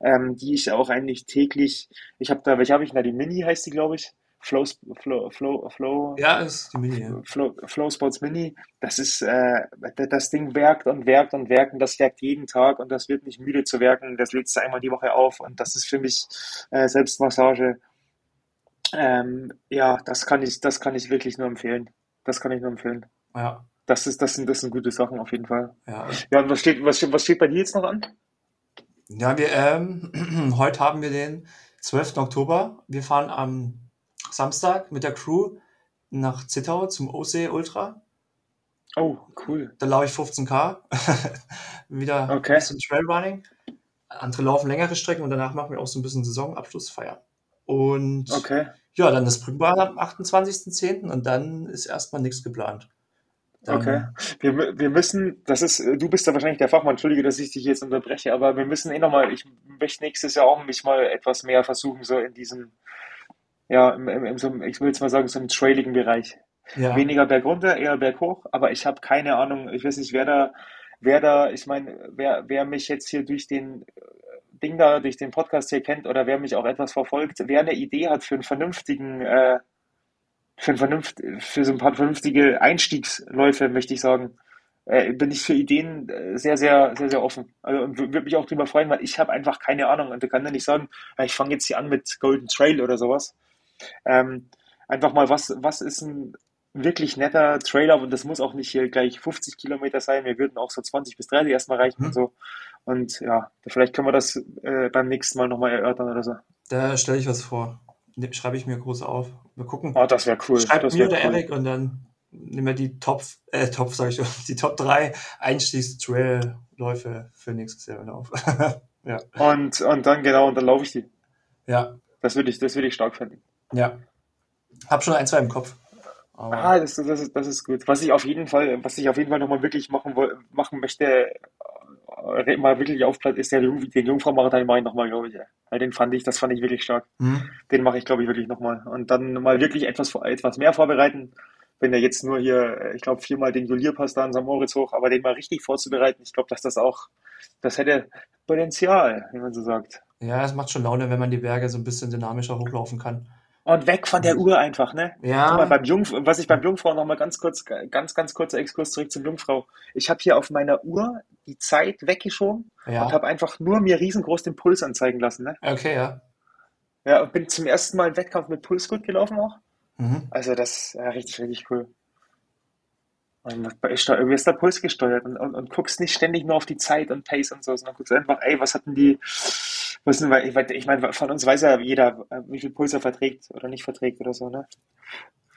ähm, die ich auch eigentlich täglich, ich habe da, welche habe ich da? Die Mini heißt die, glaube ich. Flow, Flow, Flow, Flow, ja, ist die Mini. Ja. Flow, Flow Sports Mini, das ist, äh, das Ding werkt und werkt und werkt und das werkt jeden Tag und das wird nicht müde zu werken, das lädst du einmal die Woche auf und das ist für mich äh, Selbstmassage. Ähm, ja, das kann ich, das kann ich wirklich nur empfehlen. Das kann ich nur empfehlen. Ja, Das ist, das sind, das sind gute Sachen auf jeden Fall. ja. Ja, und was steht, was steht, was steht bei dir jetzt noch an? Ja, wir, ähm, heute haben wir den 12. Oktober. Wir fahren am Samstag mit der Crew nach Zittau zum OC Ultra. Oh, cool. Da laufe ich 15k. Wieder ein Okay. bisschen Trailrunning. Andere laufen längere Strecken und danach machen wir auch so ein bisschen Saisonabschlussfeier. Und Okay. ja, dann das Brückenbahn am 28.10. und dann ist erstmal nichts geplant. Dann, Okay. Wir, wir müssen, das ist, du bist da wahrscheinlich der Fachmann, entschuldige, dass ich dich jetzt unterbreche, aber wir müssen eh nochmal, ich möchte nächstes Jahr auch mich mal etwas mehr versuchen, so in diesem, ja, im, im, im, so, ich will jetzt mal sagen, so im trailigen Bereich. Ja, Weniger bergunter, eher berghoch, aber ich habe keine Ahnung, ich weiß nicht, wer da, wer da, ich meine, wer, wer mich jetzt hier durch den äh, Ding da, durch den Podcast hier kennt oder wer mich auch etwas verfolgt, wer eine Idee hat für einen vernünftigen, äh, für, ein vernünft, für so ein paar vernünftige Einstiegsläufe, möchte ich sagen, äh, bin ich für Ideen äh, sehr, sehr, sehr, sehr offen. Also und würde mich auch drüber freuen, weil ich habe einfach keine Ahnung und du kannst ja nicht sagen, ich fange jetzt hier an mit Golden Trail oder sowas. Ähm, einfach mal, was, was ist ein wirklich netter Trailer und das muss auch nicht hier gleich 50 Kilometer sein, wir würden auch so 20 bis 30 erstmal reichen Mhm. und so. Und ja, vielleicht können wir das äh, beim nächsten Mal nochmal erörtern oder so. da stelle ich was vor. Ne, Schreibe ich mir groß auf. Wir gucken. Oh, das wäre cool. Schreibt Das mir wäre der cool. Erik und dann nehmen wir die Top, äh, Top, sag ich schon, die Top 3 Einstiegs-Trail-Läufe für nächstes Jahr wieder auf. ja. Und, und dann genau, und dann laufe ich die. ja, Das würde ich, das würde ich stark finden. Ja. Hab schon ein, zwei im Kopf. Aber Ah, das, das ist, das ist gut. Was ich auf jeden Fall, was ich auf jeden Fall nochmal wirklich machen, machen möchte, äh, mal wirklich aufplatt, ist der Jung, den Jungfrau-Marathon mache ich nochmal, glaube ich. Weil den fand ich, das fand ich wirklich stark. hm, Den mache ich, glaube ich, wirklich nochmal. Und dann mal wirklich etwas, etwas mehr vorbereiten. Wenn er jetzt nur hier, äh, ich glaube, viermal den Julierpass da an St. Moritz hoch, aber den mal richtig vorzubereiten, ich glaube, dass das auch, das hätte Potenzial, wie man so sagt. ja, es macht schon Laune, wenn man die Berge so ein bisschen dynamischer hochlaufen kann. Und weg von der Uhr einfach, ne? Guck mal, Ja, beim Jungf was ich beim Jungfrau noch mal ganz kurz, ganz, ganz kurzer Exkurs zurück zum Jungfrau. Ich habe hier auf meiner Uhr die Zeit weggeschoben und ja. habe einfach nur mir riesengroß den Puls anzeigen lassen, ne? Okay, ja. Ja, und bin zum ersten Mal im Wettkampf mit Pulsgurt gelaufen auch. Mhm. Also das ist ja, richtig, richtig cool. Und ist da, irgendwie ist der Puls gesteuert und, und, und guckst nicht ständig nur auf die Zeit und Pace und so, sondern guckst einfach, ey, was hatten die, denn, weil ich, ich meine, von uns weiß ja jeder, äh, wie viel Puls er verträgt oder nicht verträgt oder so, ne?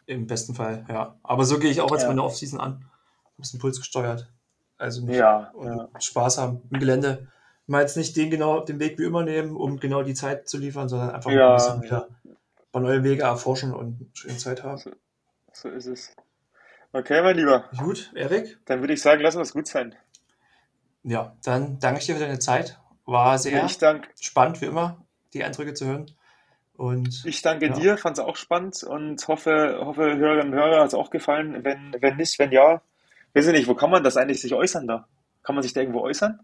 Im besten Fall, ja. Aber so gehe ich auch jetzt Ja. meine Off-Season an. Ein bisschen Puls gesteuert. Also nicht Ja, und ja. Spaß haben im Gelände. Mal jetzt nicht den genau den Weg wie immer nehmen, um genau die Zeit zu liefern, sondern einfach mal ein Ja, bisschen wieder ein paar neue Wege erforschen und eine schöne Zeit haben. So ist es. Okay, mein Lieber. Gut, Erik? Dann würde ich sagen, lassen wir es gut sein. Ja, dann danke ich dir für deine Zeit. War sehr Ich, dank, spannend, wie immer, die Eindrücke zu hören. Und ich danke Ja. dir, fand es auch spannend und hoffe, hoffe Hörerinnen und Hörer hat es auch gefallen. Wenn, wenn nicht, wenn ja, weiß ich nicht, wo kann man das eigentlich sich äußern da? Kann man sich da irgendwo äußern?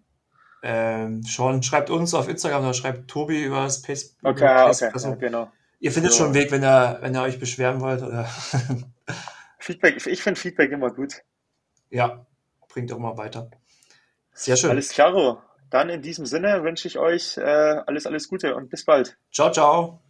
ähm, schon, schreibt uns auf Instagram oder schreibt Tobi über das Pace. Okay, ah, Pace- okay, also, ja, genau. Ihr findet Ja. schon einen Weg, wenn ihr, wenn ihr euch beschweren wollt. Oder Feedback, ich finde Feedback immer gut. ja, bringt auch mal weiter. Sehr schön. Alles klaro. Dann in diesem Sinne wünsche ich euch äh, alles, alles Gute und bis bald. Ciao, ciao.